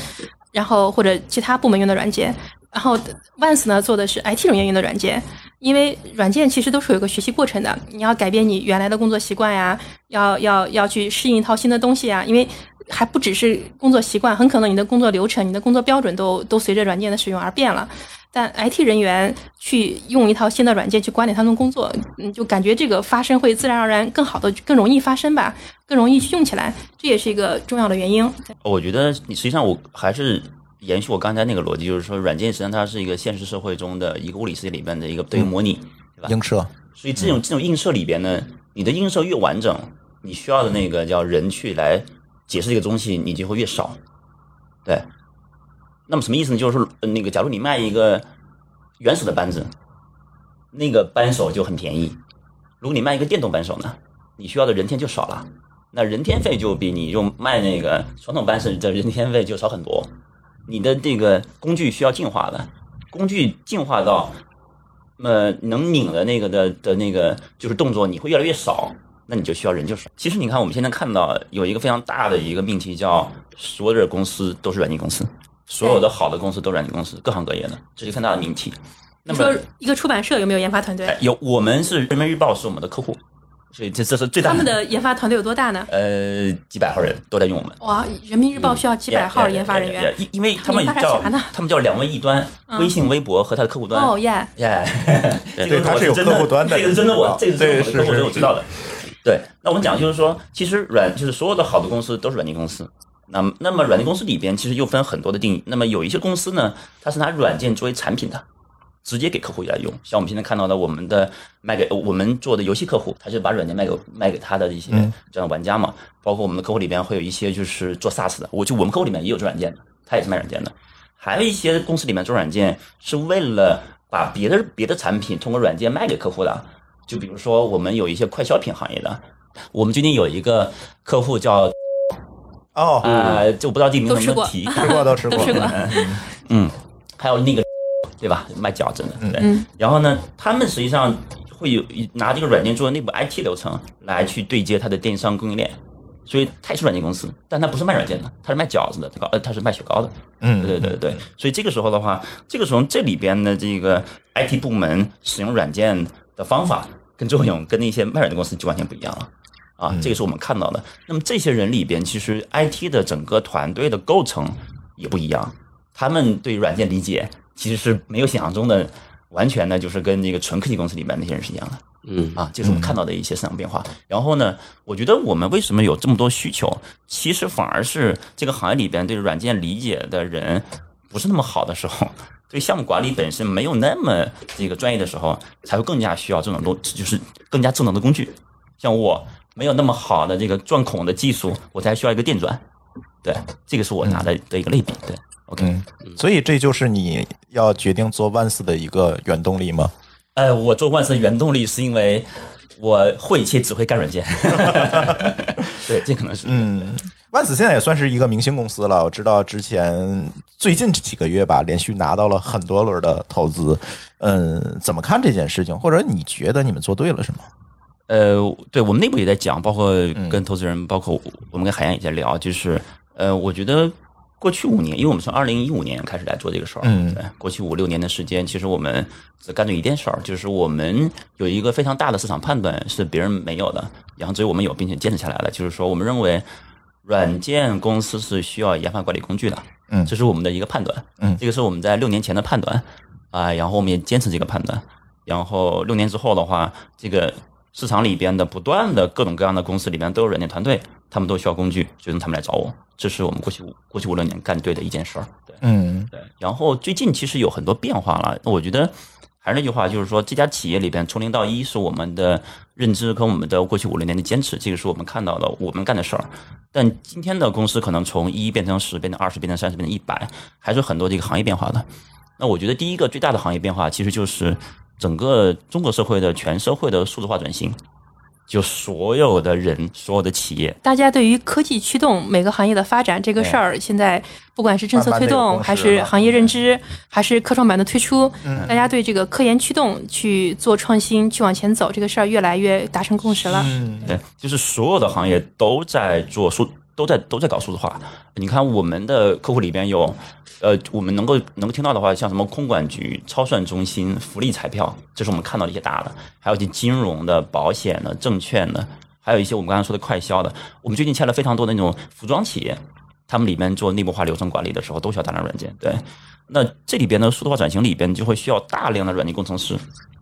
然后或者其他部门用的软件，然后 Once 呢做的是 IT 人员用的软件，因为软件其实都是有一个学习过程的，你要改变你原来的工作习惯呀，要要要去适应一套新的东西啊，因为还不只是工作习惯，很可能你的工作流程、你的工作标准都都随着软件的使用而变了。但 IT 人员去用一套新的软件去管理他们工作，嗯，就感觉这个发生会自然而然更好的、更容易发生吧，更容易去用起来，这也是一个重要的原因。我觉得你实际上我还是延续我刚才那个逻辑，就是说软件实际上它是一个现实社会中的一个物理世界里边的一个对应模拟，对吧？映射所以这种这种映射里边呢，你的映射越完整，你需要的那个叫人去来解释这个东西，你就会越少。对，那么什么意思呢？就是说，那个假如你卖一个原始的扳子，那个扳手就很便宜；如果你卖一个电动扳手呢，你需要的人天就少了，那人天费就比你用卖那个传统扳手的人天费就少很多。你的这个工具需要进化的，工具进化到呃能拧的那个的的那个就是动作，你会越来越少，那你就需要人就少。其实你看，我们现在看到有一个非常大的一个命题，叫所有的公司都是软件公司，所有的好的公司都是软件公司，各行各业的，这是一个大的命题。那么你说一个出版社有没有研发团队哎？有我们是人民日报是我们的客户，所以这这是最大他们的研发团队有多大呢？呃几百号人都在用我们。哇，人民日报需要几百号研发人员因因为他们叫啥呢他们叫两位一端，微信、微博和他的客户端。哦耶！耶，这对个它是有客户端的这个是真的我啊，这个是我的客户，对是是这我知道的。对，那我们讲就是说，其实软就是所有的好的公司都是软件公司。那么那么软件公司里边其实又分很多的定义。那么有一些公司呢，它是拿软件作为产品的，直接给客户来用。像我们现在看到的，我们的卖给我们做的游戏客户，他就把软件卖给卖给他的一些嗯这样的玩家嘛。包括我们的客户里边会有一些就是做 SaaS 的，我就我们客户里面也有做软件的，他也是卖软件的。还有一些公司里面做软件是为了把别的别的产品通过软件卖给客户的。就比如说，我们有一些快消品行业的，我们最近有一个客户叫哦，呃，就不知道地名字能不能提，吃过都吃过，都吃过嗯，还有那个对吧，卖饺子的，对。嗯。然后呢，他们实际上会有拿这个软件做内部 IT 流程来去对接它的电商供应链，所以它也是软件公司，但它不是卖软件的，它是卖饺子的，这个呃，它是卖雪糕的，嗯，对对对对。所以这个时候的话，这个时候这里边的这个 IT 部门使用软件的方法跟作用，跟那些卖软件公司就完全不一样了。啊，这个是我们看到的。那么这些人里边，其实 IT 的整个团队的构成也不一样，他们对软件理解其实是没有想象中的完全的，就是跟那个纯科技公司里面那些人是一样的。嗯啊，这是我们看到的一些市场变化。然后呢，我觉得我们为什么有这么多需求，其实反而是这个行业里边对软件理解的人不是那么好的时候，对项目管理本身没有那么这个专业的时候，才会更加需要这种东，就是更加智能的工具。像我没有那么好的这个钻孔的技术，我才需要一个电钻。对，这个是我拿的的一个类比。对，OK。嗯，所以这就是你要决定做万斯的一个原动力吗？呃，我做万斯原动力是因为我会且只会干软件。对，这可能是嗯，万子现在也算是一个明星公司了。我知道之前最近这几个月吧，连续拿到了很多轮的投资。嗯，怎么看这件事情？或者你觉得你们做对了什么？呃，对我们内部也在讲，包括跟投资人，包括我们跟海洋也在聊，就是呃，我觉得过去五年，因为我们从二零一五年开始来做这个事儿，嗯，过去五六年的时间，其实我们只干对一件事儿，就是我们有一个非常大的市场判断是别人没有的，然后所以我们有，并且坚持下来了，就是说我们认为软件公司是需要研发管理工具的，嗯这是我们的一个判断，嗯。这个是我们在六年前的判断啊、然后我们也坚持这个判断，然后六年之后的话，这个市场里边的不断的各种各样的公司里边都有软件团队，他们都需要工具，最终他们来找我，这是我们过去五过去五六年干对的一件事儿。对嗯。对，然后最近其实有很多变化了，我觉得还是那句话，就是说这家企业里边从零到一是我们的认知跟我们的过去五六年的坚持，这个是我们看到的我们干的事儿。但今天的公司可能从一变成十，变成二十，变成三十，变成一百，还是很多这个行业变化的。那我觉得第一个最大的行业变化，其实就是整个中国社会的全社会的数字化转型，就所有的人、所有的企业，大家对于科技驱动每个行业的发展这个事儿，现在不管是政策推动，还是行业认知，还是科创板的推出，嗯。大家对这个科研驱动去做创新、去往前走这个事儿，越来越达成共识了。嗯。对，就是所有的行业都在做数，都在都在搞数字化。你看我们的客户里边有，呃，我们能够能够听到的话，像什么空管局、超算中心、福利彩票，这是我们看到的一些大的，还有一些金融的、保险的、证券的，还有一些我们刚才说的快销的。我们最近签了非常多的那种服装企业，他们里面做内部化流程管理的时候，都需要大量软件。对，那这里边的数字化转型里边就会需要大量的软件工程师。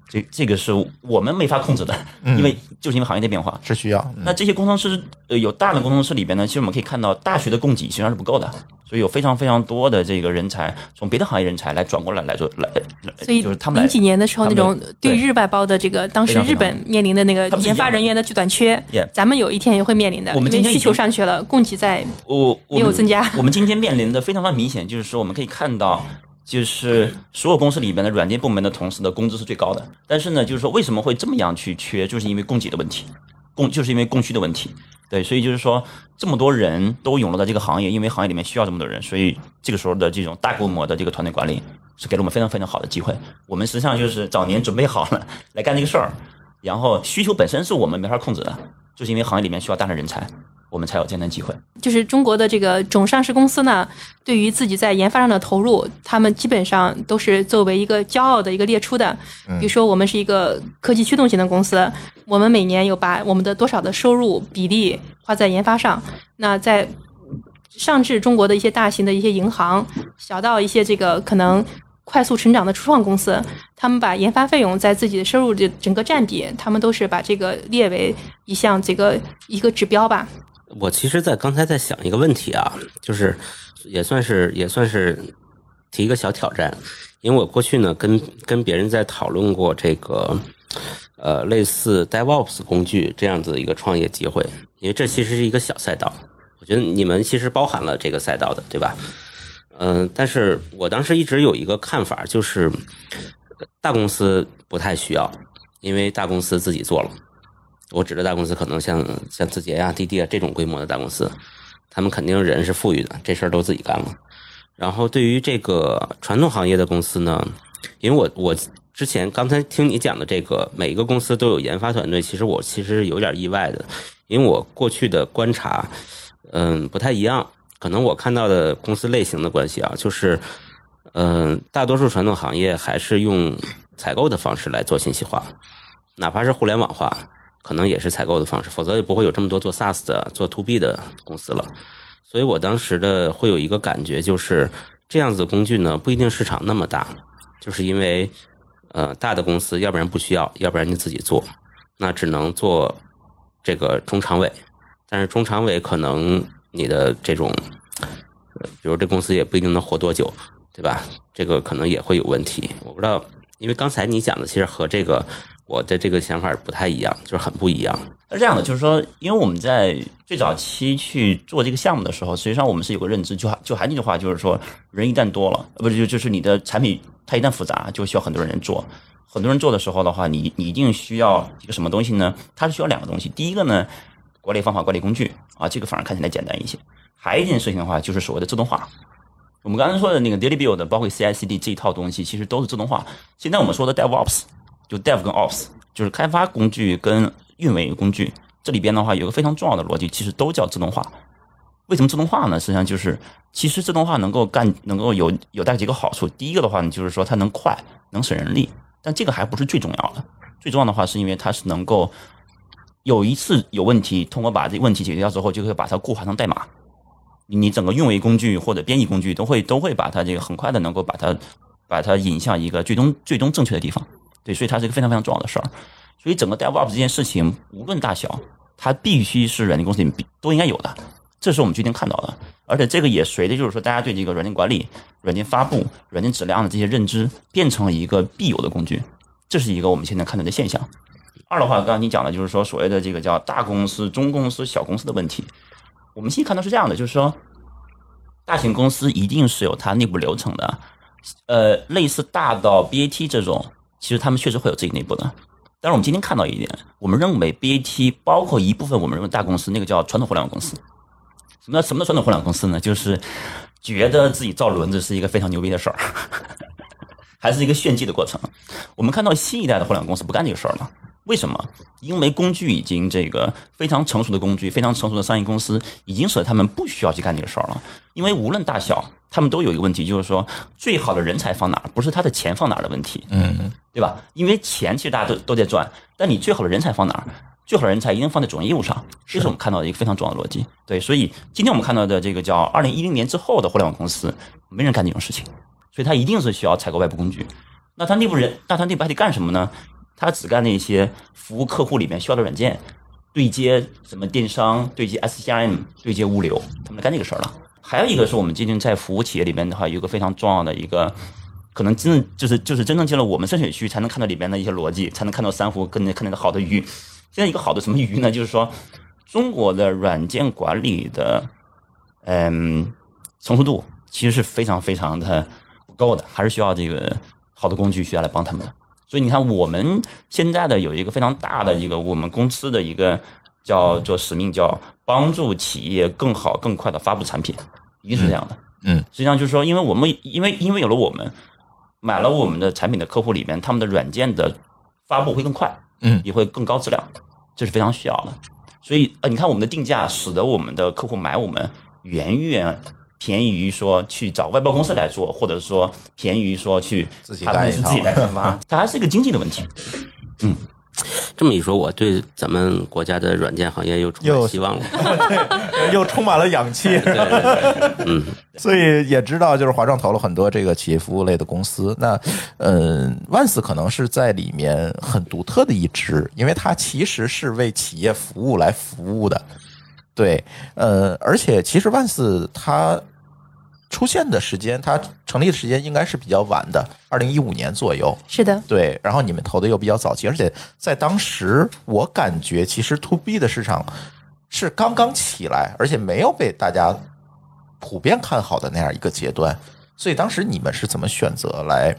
这这个是我们没法控制的，因为就是因为行业的变化，是需要。嗯。那这些工程师，呃，有大量工程师里边呢，其实我们可以看到，大学的供给实际上是不够的，所以有非常非常多的这个人才从别的行业人才来转过来来做来，来所以就是他们零几年的时候，那种对日外包的这个，当时日本面临的那个研发人员的巨短缺咱们有一天也会面临的，我们因为需求上去了，供给在我我有增加我们今天面临的非常非常明显，就是说我们可以看到，就是所有公司里面的软件部门的同事的工资是最高的，但是呢，就是说为什么会这么样去缺，就是因为供给的问题，供就是因为供需的问题。对，所以就是说，这么多人都涌入到这个行业，因为行业里面需要这么多人，所以这个时候的这种大规模的这个团队管理是给了我们非常非常好的机会。我们实际上就是早年准备好了来干这个事儿，然后需求本身是我们没法控制的，就是因为行业里面需要大量人才，我们才有竞争机会。就是中国的这个总上市公司呢，对于自己在研发上的投入，他们基本上都是作为一个骄傲的一个列出的。比如说，我们是一个科技驱动型的公司，我们每年有把我们的多少的收入比例花在研发上。那在上至中国的一些大型的一些银行，小到一些这个可能快速成长的初创公司，他们把研发费用在自己的收入的整个占比，他们都是把这个列为一项这个一个指标吧。我其实，在刚才在想一个问题啊，就是也算是也算是提一个小挑战，因为我过去呢跟跟别人在讨论过这个呃类似 DevOps 工具这样子一个创业机会，因为这其实是一个小赛道，我觉得你们其实包含了这个赛道的，对吧？嗯、但是我当时一直有一个看法，就是大公司不太需要，因为大公司自己做了。我指的大公司可能像像字节呀、滴滴啊这种规模的大公司，他们肯定人是富裕的，这事儿都自己干了。然后对于这个传统行业的公司呢，因为我我之前刚才听你讲的这个，每一个公司都有研发团队，其实我其实是有点意外的，因为我过去的观察，嗯，不太一样。可能我看到的公司类型的关系啊，就是，嗯，大多数传统行业还是用采购的方式来做信息化，哪怕是互联网化，可能也是采购的方式，否则也不会有这么多做 SaaS 的、做 To B 的公司了。所以我当时的会有一个感觉，就是这样子的工具呢，不一定市场那么大，就是因为呃大的公司要不然不需要，要不然你自己做，那只能做这个中长尾，但是中长尾可能你的这种，呃比如这公司也不一定能活多久，对吧？这个可能也会有问题。我不知道，因为刚才你讲的其实和这个我的这个想法不太一样，就是很不一样。是这样的，就是说，因为我们在最早期去做这个项目的时候，实际上我们是有个认知，就还就还那句话，就是说，人一旦多了，不是就就是你的产品它一旦复杂，就需要很多人做。很多人做的时候的话，你你一定需要一个什么东西呢？它是需要两个东西。第一个呢，管理方法、管理工具啊，这个反而看起来简单一些。还有一件事情的话，就是所谓的自动化。我们刚才说的那个 daily build，包括 CI/CD 这一套东西，其实都是自动化。现在我们说的 DevOps，就 Dev 跟 Ops，就是开发工具跟运维工具。这里边的话有个非常重要的逻辑，其实都叫自动化。为什么自动化呢？实际上就是，其实自动化能够干，能够有有带几个好处。第一个的话呢，就是说它能快，能省人力，但这个还不是最重要的。最重要的话是因为它是能够有一次有问题，通过把这问题解决掉之后，就可以把它固化成代码。你你整个运维工具或者编译工具都会都会把它这个很快的能够把它把它引向一个最终最终正确的地方。对，所以它是一个非常非常重要的事儿。所以整个 DevOps 这件事情，无论大小，它必须是软件公司里面都应该有的。这是我们最近看到的，而且这个也随着就是说大家对这个软件管理、软件发布、软件质量的这些认知，变成了一个必有的工具。这是一个我们现在看到的现象。二的话，刚刚你讲的就是说所谓的这个叫大公司、中公司、小公司的问题。我们现在看到是这样的，就是说，大型公司一定是有它内部流程的，呃，类似大到 BAT 这种，其实他们确实会有自己内部的。但是我们今天看到一点，我们认为 BAT 包括一部分我们认为大公司，那个叫传统互联网公司。什么什么叫传统互联网公司呢？就是觉得自己造轮子是一个非常牛逼的事儿，还是一个炫技的过程。我们看到新一代的互联网公司不干这个事儿了。为什么？因为工具已经这个非常成熟的工具，非常成熟的商业公司，已经使得他们不需要去干这个事儿了。因为无论大小，他们都有一个问题，就是说最好的人才放哪儿，不是他的钱放哪儿的问题，嗯，对吧？因为钱其实大家都都在赚，但你最好的人才放哪儿？最好的人才一定放在主营业务上，这是我们看到的一个非常重要的逻辑。对，所以今天我们看到的这个叫二零一零年之后的互联网公司，没人干这种事情，所以他一定是需要采购外部工具。那他内部人，那它内部还得干什么呢？他只干那些服务客户里面需要的软件，对接什么电商、对接 SCRM、对接物流，他们干这个事儿了。还有一个是我们今天在服务企业里面的话，有一个非常重要的一个，可能真正就是就是真正进了我们深水区，才能看到里面的一些逻辑，才能看到珊瑚跟看到的好的鱼。现在一个好的什么鱼呢？就是说中国的软件管理的，嗯，成熟度其实是非常非常的不够的，还是需要这个好的工具需要来帮他们的。所以你看，我们现在的有一个非常大的一个我们公司的一个叫做使命，叫帮助企业更好、更快的发布产品，一定是这样的。嗯，实际上就是说，因为我们因为因为有了我们买了我们的产品的客户里面，他们的软件的发布会更快，嗯也会更高质量，这是非常需要的。所以呃，你看我们的定价，使得我们的客户买我们远远便宜于说去找外包公司来做，或者说便宜于说去自己他们干一套是自己来开发，它还是一个经济的问题。这么一说，我对咱们国家的软件行业又充又满希望了。又充满了氧气。对对对，嗯，所以也知道，就是华创投了很多这个企业服务类的公司。那，嗯，万斯可能是在里面很独特的一支，因为它其实是为企业服务来服务的。对，呃，而且其实万斯它出现的时间，它成立的时间应该是比较晚的，二零一五年左右。是的，对，然后你们投的又比较早期，而且在当时，我感觉其实 to B 的市场是刚刚起来，而且没有被大家普遍看好的那样一个阶段。所以当时你们是怎么选择来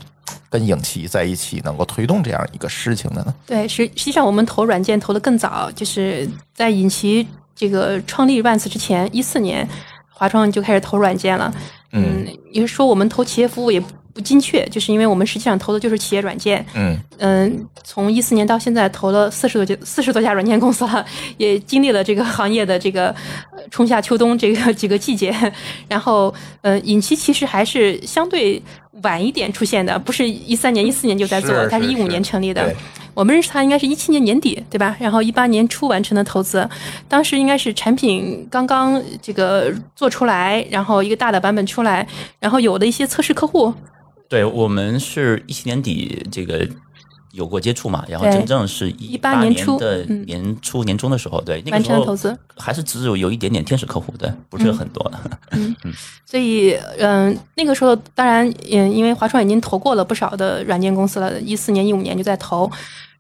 跟影奇在一起，能够推动这样一个事情的呢？对，实实际上我们投软件投的更早，就是在影奇这个创立 Vans 之前，一四年华创就开始投软件了。嗯，也就是说我们投企业服务也不精确，就是因为我们实际上投的就是企业软件。嗯嗯，从一四年到现在投了四十多家四十多家软件公司了，也经历了这个行业的这个呃春夏秋冬这个 几个季节。然后，呃，影期其实还是相对晚一点出现的，不是一三年、一四年就在做，它是一五年成立的。我们认识它应该是一七年年底，对吧？然后一八年初完成的投资，当时应该是产品刚刚这个做出来，然后一个大的版本出来，然后有的一些测试客户，对我们是一七年底这个有过接触嘛，然后真正是一18年初的嗯年初年中的时候，对那个完时候成了投资。还是只有有一点点天使客户，对，不是很多的。所以，嗯，那个时候当然，嗯，因为华创已经投过了不少的软件公司了，一四年、一五年就在投。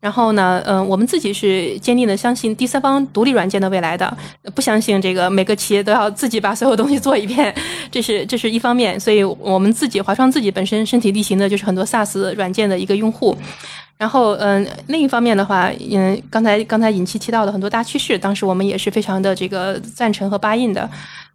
然后呢，嗯，我们自己是坚定的相信第三方独立软件的未来的，不相信这个每个企业都要自己把所有东西做一遍，这是这是一方面。所以我们自己华创自己本身身体力行的就是很多 SaaS 软件的一个用户。然后，嗯，另一方面的话，嗯，刚才刚才尹奇提到的很多大趋势，当时我们也是非常的这个赞成和答应的。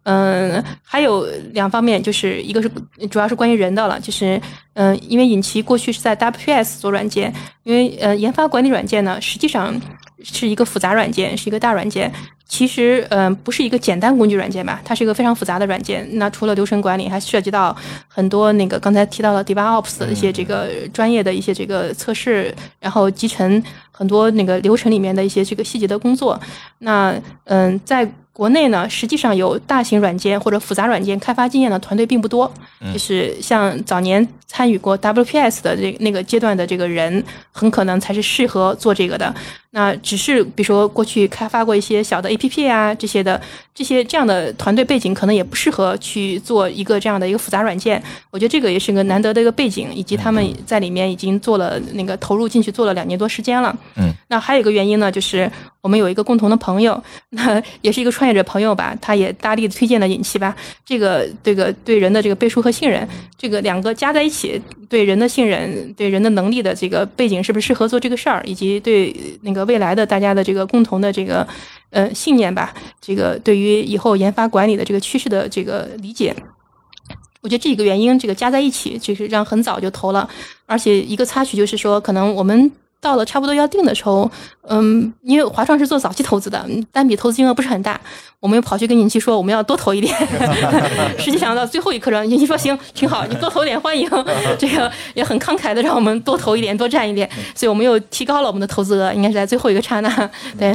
嗯，还有两方面，就是一个是主要是关于人的了，就是嗯，因为尹奇过去是在 WPS 做软件，因为呃研发管理软件呢，实际上是一个复杂软件，是一个大软件。其实，嗯、不是一个简单工具软件吧，它是一个非常复杂的软件。那除了流程管理，还涉及到很多那个刚才提到了 DevOps 的一些这个专业的一些这个测试，然后集成很多那个流程里面的一些这个细节的工作。那嗯，在国内呢，实际上有大型软件或者复杂软件开发经验的团队并不多，就是像早年参与过 WPS 的这那个阶段的这个人，很可能才是适合做这个的。那只是比如说过去开发过一些小的 APP 啊这些的，这些这样的团队背景可能也不适合去做一个这样的一个复杂软件。我觉得这个也是个难得的一个背景，以及他们在里面已经做了那个投入进去做了两年多时间了。嗯，那还有一个原因呢，就是我们有一个共同的朋友，那也是一个创业者朋友吧，他也大力的推荐了引气吧。这个这个对人的这个背书和信任，这个两个加在一起，对人的信任，对人的能力的这个背景是不是适合做这个事儿，以及对那个未来的大家的这个共同的这个呃信念吧，这个对于以后研发管理的这个趋势的这个理解。我觉得这几个原因，这个加在一起，就是让很早就投了，而且一个插曲就是说，可能我们到了差不多要定的时候，嗯，因为华创是做早期投资的，单笔投资金额不是很大，我们又跑去跟尹奇说我们要多投一点，实际上到最后一刻钟，尹奇说行，挺好，你多投点欢迎，这个也很慷慨的让我们多投一点，多占一点，所以我们又提高了我们的投资额，应该是在最后一个刹那，对。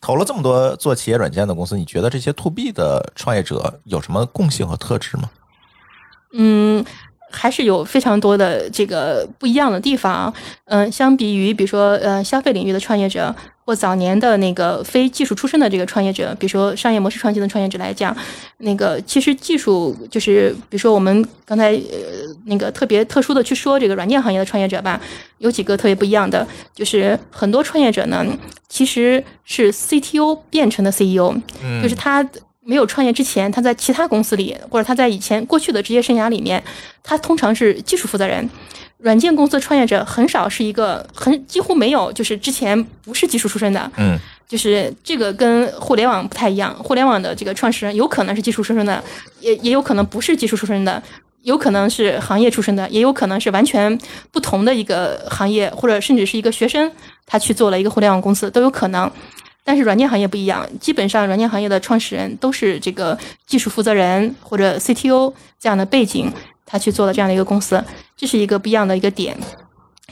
投了这么多做企业软件的公司，你觉得这些 to B 的创业者有什么共性和特质吗？嗯，还是有非常多的这个不一样的地方。嗯、相比于比如说呃消费领域的创业者，或早年的那个非技术出身的这个创业者，比如说商业模式创新的创业者来讲，那个其实技术就是比如说我们刚才呃那个特别特殊的去说这个软件行业的创业者吧，有几个特别不一样的，就是很多创业者呢其实是 CTO 变成的 CEO，、就是他。没有创业之前，他在其他公司里，或者他在以前过去的职业生涯里面，他通常是技术负责人。软件公司创业者很少是一个很几乎没有，就是之前不是技术出身的，嗯，就是这个跟互联网不太一样。互联网的这个创始人有可能是技术出身的，也也有可能不是技术出身的，有可能是行业出身的，也有可能是完全不同的一个行业，或者甚至是一个学生，他去做了一个互联网公司都有可能。但是软件行业不一样，基本上软件行业的创始人都是这个技术负责人或者 CTO 这样的背景，他去做了这样的一个公司，这是一个不一样的一个点。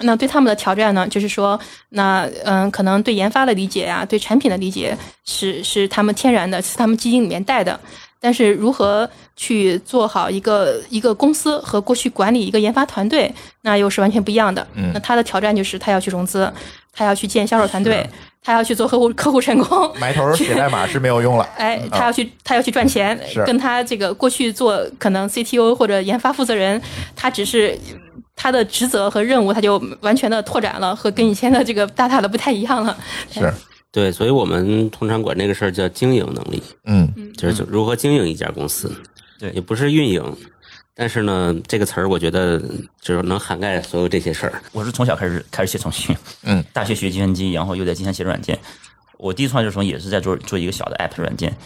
那对他们的挑战呢，就是说，那嗯，可能对研发的理解啊，对产品的理解是是他们天然的，是他们基因里面带的。但是如何去做好一个一个公司和过去管理一个研发团队，那又是完全不一样的。嗯那他的挑战就是他要去融资，他要去建销售团队，他要去做客户客户成功，埋头写代码是没有用了。哎，他要去，他要去赚钱。是，跟他这个过去做可能 CTO 或者研发负责人，他只是他的职责和任务，他就完全的拓展了，和跟以前的这个大大的不太一样了。是，对，所以我们通常管这个事儿叫经营能力，嗯。就是如何经营一家公司。对。也不是运营，但是呢，这个词儿我觉得就是能涵盖所有这些事儿。我是从小开始开始写程序，嗯，大学学计算机，然后又在金山写软件。我第一次创业的时候也是在做做一个小的 app 软件，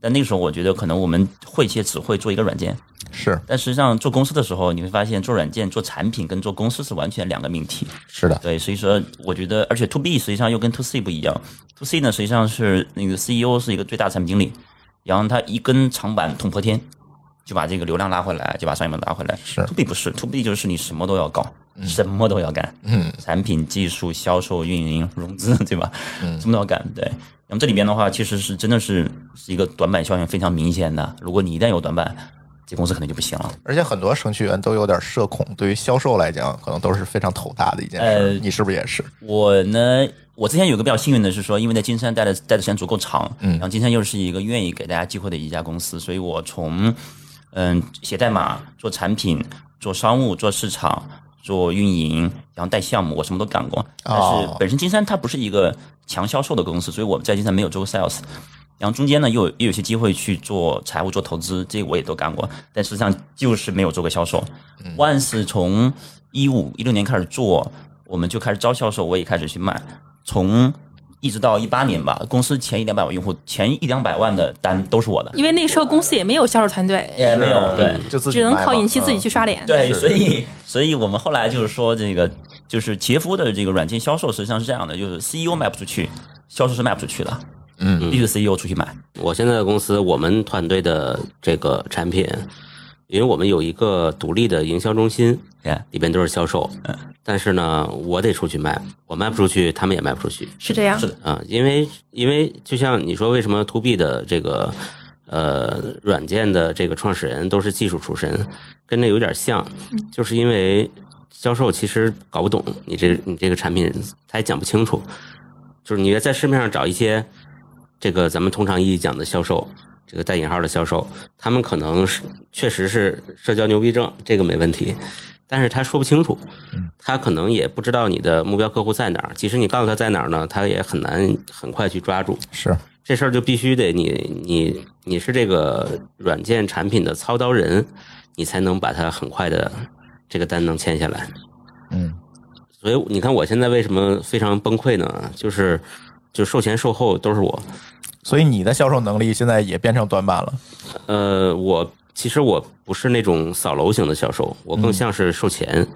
但那个时候我觉得可能我们会些只会做一个软件，是但实际上做公司的时候，你会发现做软件、做产品跟做公司是完全两个命题。是的，对，所以说我觉得，而且 to B 实际上又跟 to C 不一样。to C 呢，实际上是那个 CEO 是一个最大产品经理，然后他一根长板捅破天，就把这个流量拉回来，就把商业门拉回来。是 to B 不是 to B 就是你什么都要搞，什么都要干，嗯，产品、技术、销售、运营、融资，对吧？嗯什么都要干。对，那么这里边的话，其实是真的是是一个短板效应非常明显的。如果你一旦有短板，这公司可能就不行了。而且很多程序员都有点社恐，对于销售来讲，可能都是非常头大的一件事儿。呃你是不是也是？我呢，我之前有个比较幸运的是说，因为在金山待的待的时间足够长，嗯然后金山又是一个愿意给大家机会的一家公司，所以我从嗯写代码、做产品、做商务、做市场、做运营，然后带项目，我什么都干过。但是哦本身金山它不是一个强销售的公司，所以我在金山没有做过 sales。然后中间呢，又有又有些机会去做财务、做投资，这个我也都干过，但实际上就是没有做过销售。万是从一五一六年开始做，我们就开始招销售，我也开始去卖，从一直到一八年吧，公司前一两百万用户，前一两百万的单都是我的，因为那时候公司也没有销售团队，也没有对。就自己只能靠引气自己嗯去刷脸。对，所以所以我们后来就是说，这个就是企业服务的这个软件销售，实际上是这样的，就是 CEO 卖不出去，销售是卖不出去的，嗯必须 CEO 出去买。我现在的公司，我们团队的这个产品，因为我们有一个独立的营销中心，哎，里边都是销售，但是呢，我得出去卖，我卖不出去，他们也卖不出去是这样是。的，啊，因为因为就像你说，为什么 to B 的这个呃软件的这个创始人都是技术出身，跟这有点像，就是因为销售其实搞不懂你这你这个产品，他也讲不清楚，就是你在市面上找一些这个咱们通常意义讲的销售。这个带引号的销售，他们可能是确实是社交牛逼症，这个没问题，但是他说不清楚，他可能也不知道你的目标客户在哪儿。即使你告诉他在哪儿呢，他也很难很快去抓住。是这事儿就必须得你你你是这个软件产品的操刀人，你才能把它很快的这个单能签下来。嗯所以你看我现在为什么非常崩溃呢？就是就售前售后都是我。所以你的销售能力现在也变成短板了。呃，我其实我不是那种扫楼型的销售，我更像是售前，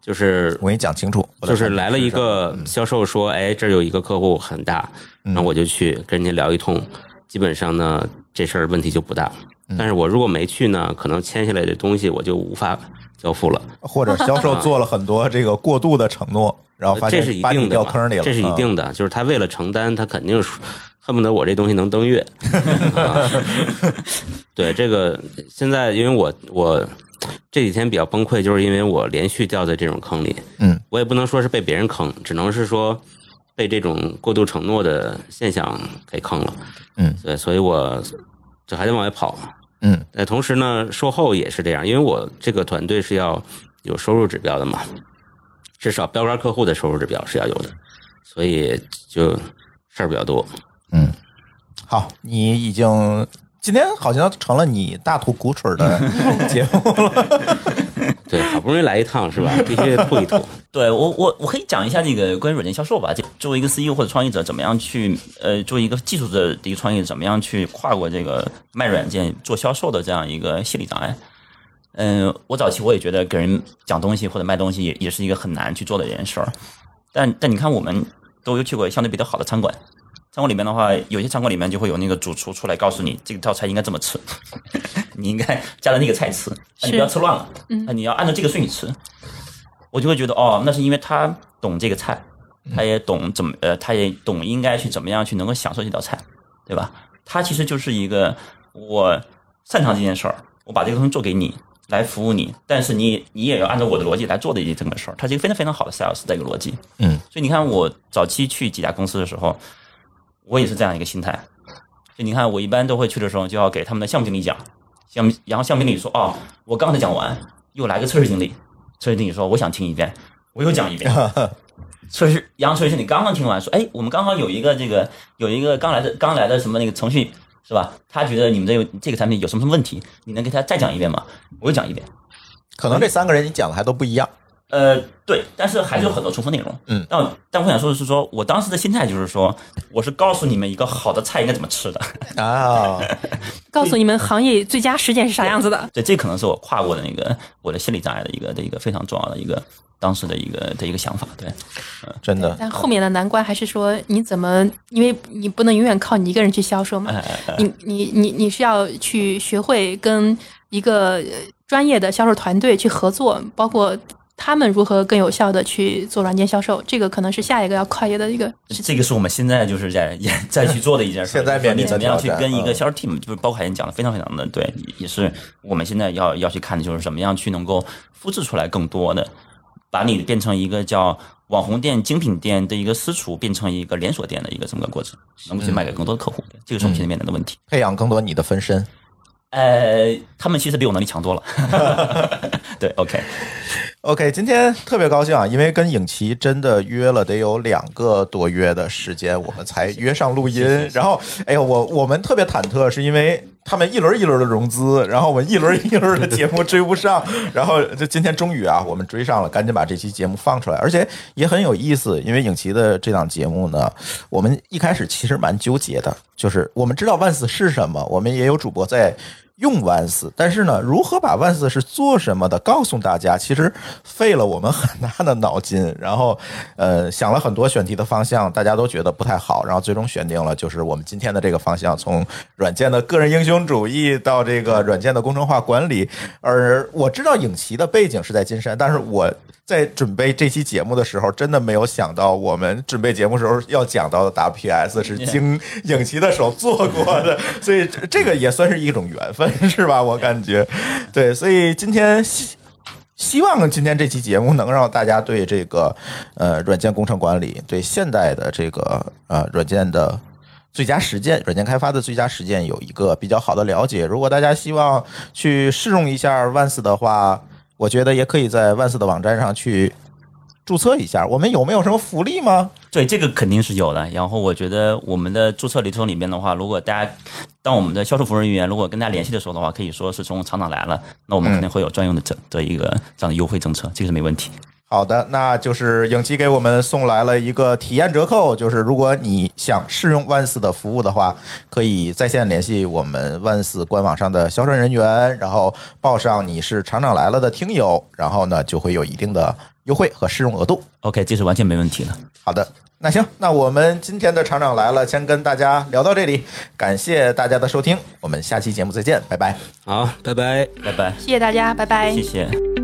就是我给你讲清楚，就是来了一个销售说，哎，这有一个客户很大，然后我就去跟人家聊一通，基本上呢这事儿问题就不大。但是我如果没去呢，可能签下来的东西我就无法交付了，或者销售做了很多这个过度的承诺，然后发现这是一定的，掉坑里了，这是一嗯定的，就是他为了承担，他肯定是恨不得我这东西能登月。啊对这个，现在因为我我这几天比较崩溃，就是因为我连续掉在这种坑里。嗯，我也不能说是被别人坑，只能是说被这种过度承诺的现象给坑了。嗯，对，所以我就还得往外跑。嗯但，同时呢，售后也是这样，因为我这个团队是要有收入指标的嘛，至少标杆客户的收入指标是要有的，所以就事儿比较多。嗯，好，你已经今天好像成了你大吐苦水的 节目了。对，好不容易来一趟是吧？必须吐一吐。对我我我可以讲一下这个关于软件销售吧。就作为一个 CEO 或者创业者，怎么样去呃，作为一个技术的一个创业者，怎么样去跨过这个卖软件做销售的这样一个心理障碍？嗯、我早期我也觉得给人讲东西或者卖东西也也是一个很难去做的一件事儿。但但你看，我们都有去过相对比较好的餐馆，餐馆里面的话，有些餐馆里面就会有那个主厨出来告诉你这道菜应该这么吃，你应该加了那个菜吃，你不要吃乱了，嗯那你要按照这个顺序吃。我就会觉得哦，那是因为他懂这个菜，他也懂怎么呃，他也懂应该去怎么样去能够享受这道菜，对吧？他其实就是一个我擅长这件事儿，我把这个东西做给你来服务你，但是你你也要按照我的逻辑来做的一整个事儿，它是一个非常非常好的 sales 的一个逻辑。嗯，所以你看我早期去几家公司的时候，我也是这样一个心态。就你看我一般都会去的时候，就要给他们的项目经理讲，项目然后项目经理说哦，我刚才讲完，又来个测试经理，测试经理说我想听一遍，我又讲一遍。测试，然后测试经理刚刚听完说，哎，我们刚好有一个这个有一个刚来的刚来的什么那个程序是吧？他觉得你们这个这个产品有什么什么问题，你能给他再讲一遍吗？我又讲一遍。可能这三个人你讲的还都不一样。呃，对，但是还是有很多重复内容。嗯但但我想说的是说，我当时的心态就是说，我是告诉你们一个好的菜应该怎么吃的。啊，告诉你们行业最佳实践是啥样子的。对，这可能是我跨过的那个我的心理障碍的一个的一个非常重要的一个当时的一个的一个想法。对，真的，但后面的难关还是说你怎么，因为你不能永远靠你一个人去销售嘛，你你你你是要去学会跟一个呃专业的销售团队去合作，包括他们如何更有效的去做软件销售，这个可能是下一个要跨越的一个。这个是我们现在就是在也在去做的一件事。现在面你怎么样去跟一个销售 team，就是包括海燕讲的非常非常的对，也是我们现在要要去看的就是怎么样去能够复制出来更多的，把你变成一个叫网红店、精品店的一个私厨，变成一个连锁店的一个这么个过程，能够去卖给更多的客户。对这个是我们现在面临的问题。培养更多你的分身。呃，他们其实比我能力强多了。对，OK，OK，今天特别高兴啊，因为跟影奇真的约了得有两个多月的时间，我们才约上录音。然后，哎呦，我我们特别忐忑，是因为他们一轮一轮的融资，然后我们一轮一轮的节目追不上，然后就今天终于啊，我们追上了，赶紧把这期节目放出来，而且也很有意思，因为影奇的这档节目呢，我们一开始其实蛮纠结的，就是我们知道万斯是什么，我们也有主播在。用万斯，但是呢，如何把万斯是做什么的告诉大家，其实费了我们很大的脑筋。然后，呃，想了很多选题的方向，大家都觉得不太好，然后最终选定了就是我们今天的这个方向，从软件的个人英雄主义到这个软件的工程化管理。而我知道影奇的背景是在金山，但是我在准备这期节目的时候，真的没有想到我们准备节目时候要讲到的 WPS 是经影奇的手做过的，所以这个也算是一种缘分，是吧？我感觉，对，所以今天希希望今天这期节目能让大家对这个呃软件工程管理，对现代的这个呃软件的。最佳实践，软件开发的最佳实践有一个比较好的了解。如果大家希望去试用一下万斯的话，我觉得也可以在万斯的网站上去注册一下。我们有没有什么福利吗？对，这个肯定是有的。然后我觉得我们的注册流程里面的话，如果大家当我们的销售服务人员如果跟大家联系的时候的话，可以说是从厂长来了，那我们肯定会有专用的这的一个这样的优惠政策，这个是没问题。好的，那就是影奇给我们送来了一个体验折扣，就是如果你想试用万斯的服务的话，可以在线联系我们万斯官网上的销售人员，然后报上你是厂长来了的听友，然后呢就会有一定的优惠和试用额度。OK，这是完全没问题的。好的，那行，那我们今天的厂长来了，先跟大家聊到这里，感谢大家的收听，我们下期节目再见，拜拜。好，拜拜。拜拜，谢谢大家，拜拜。谢谢。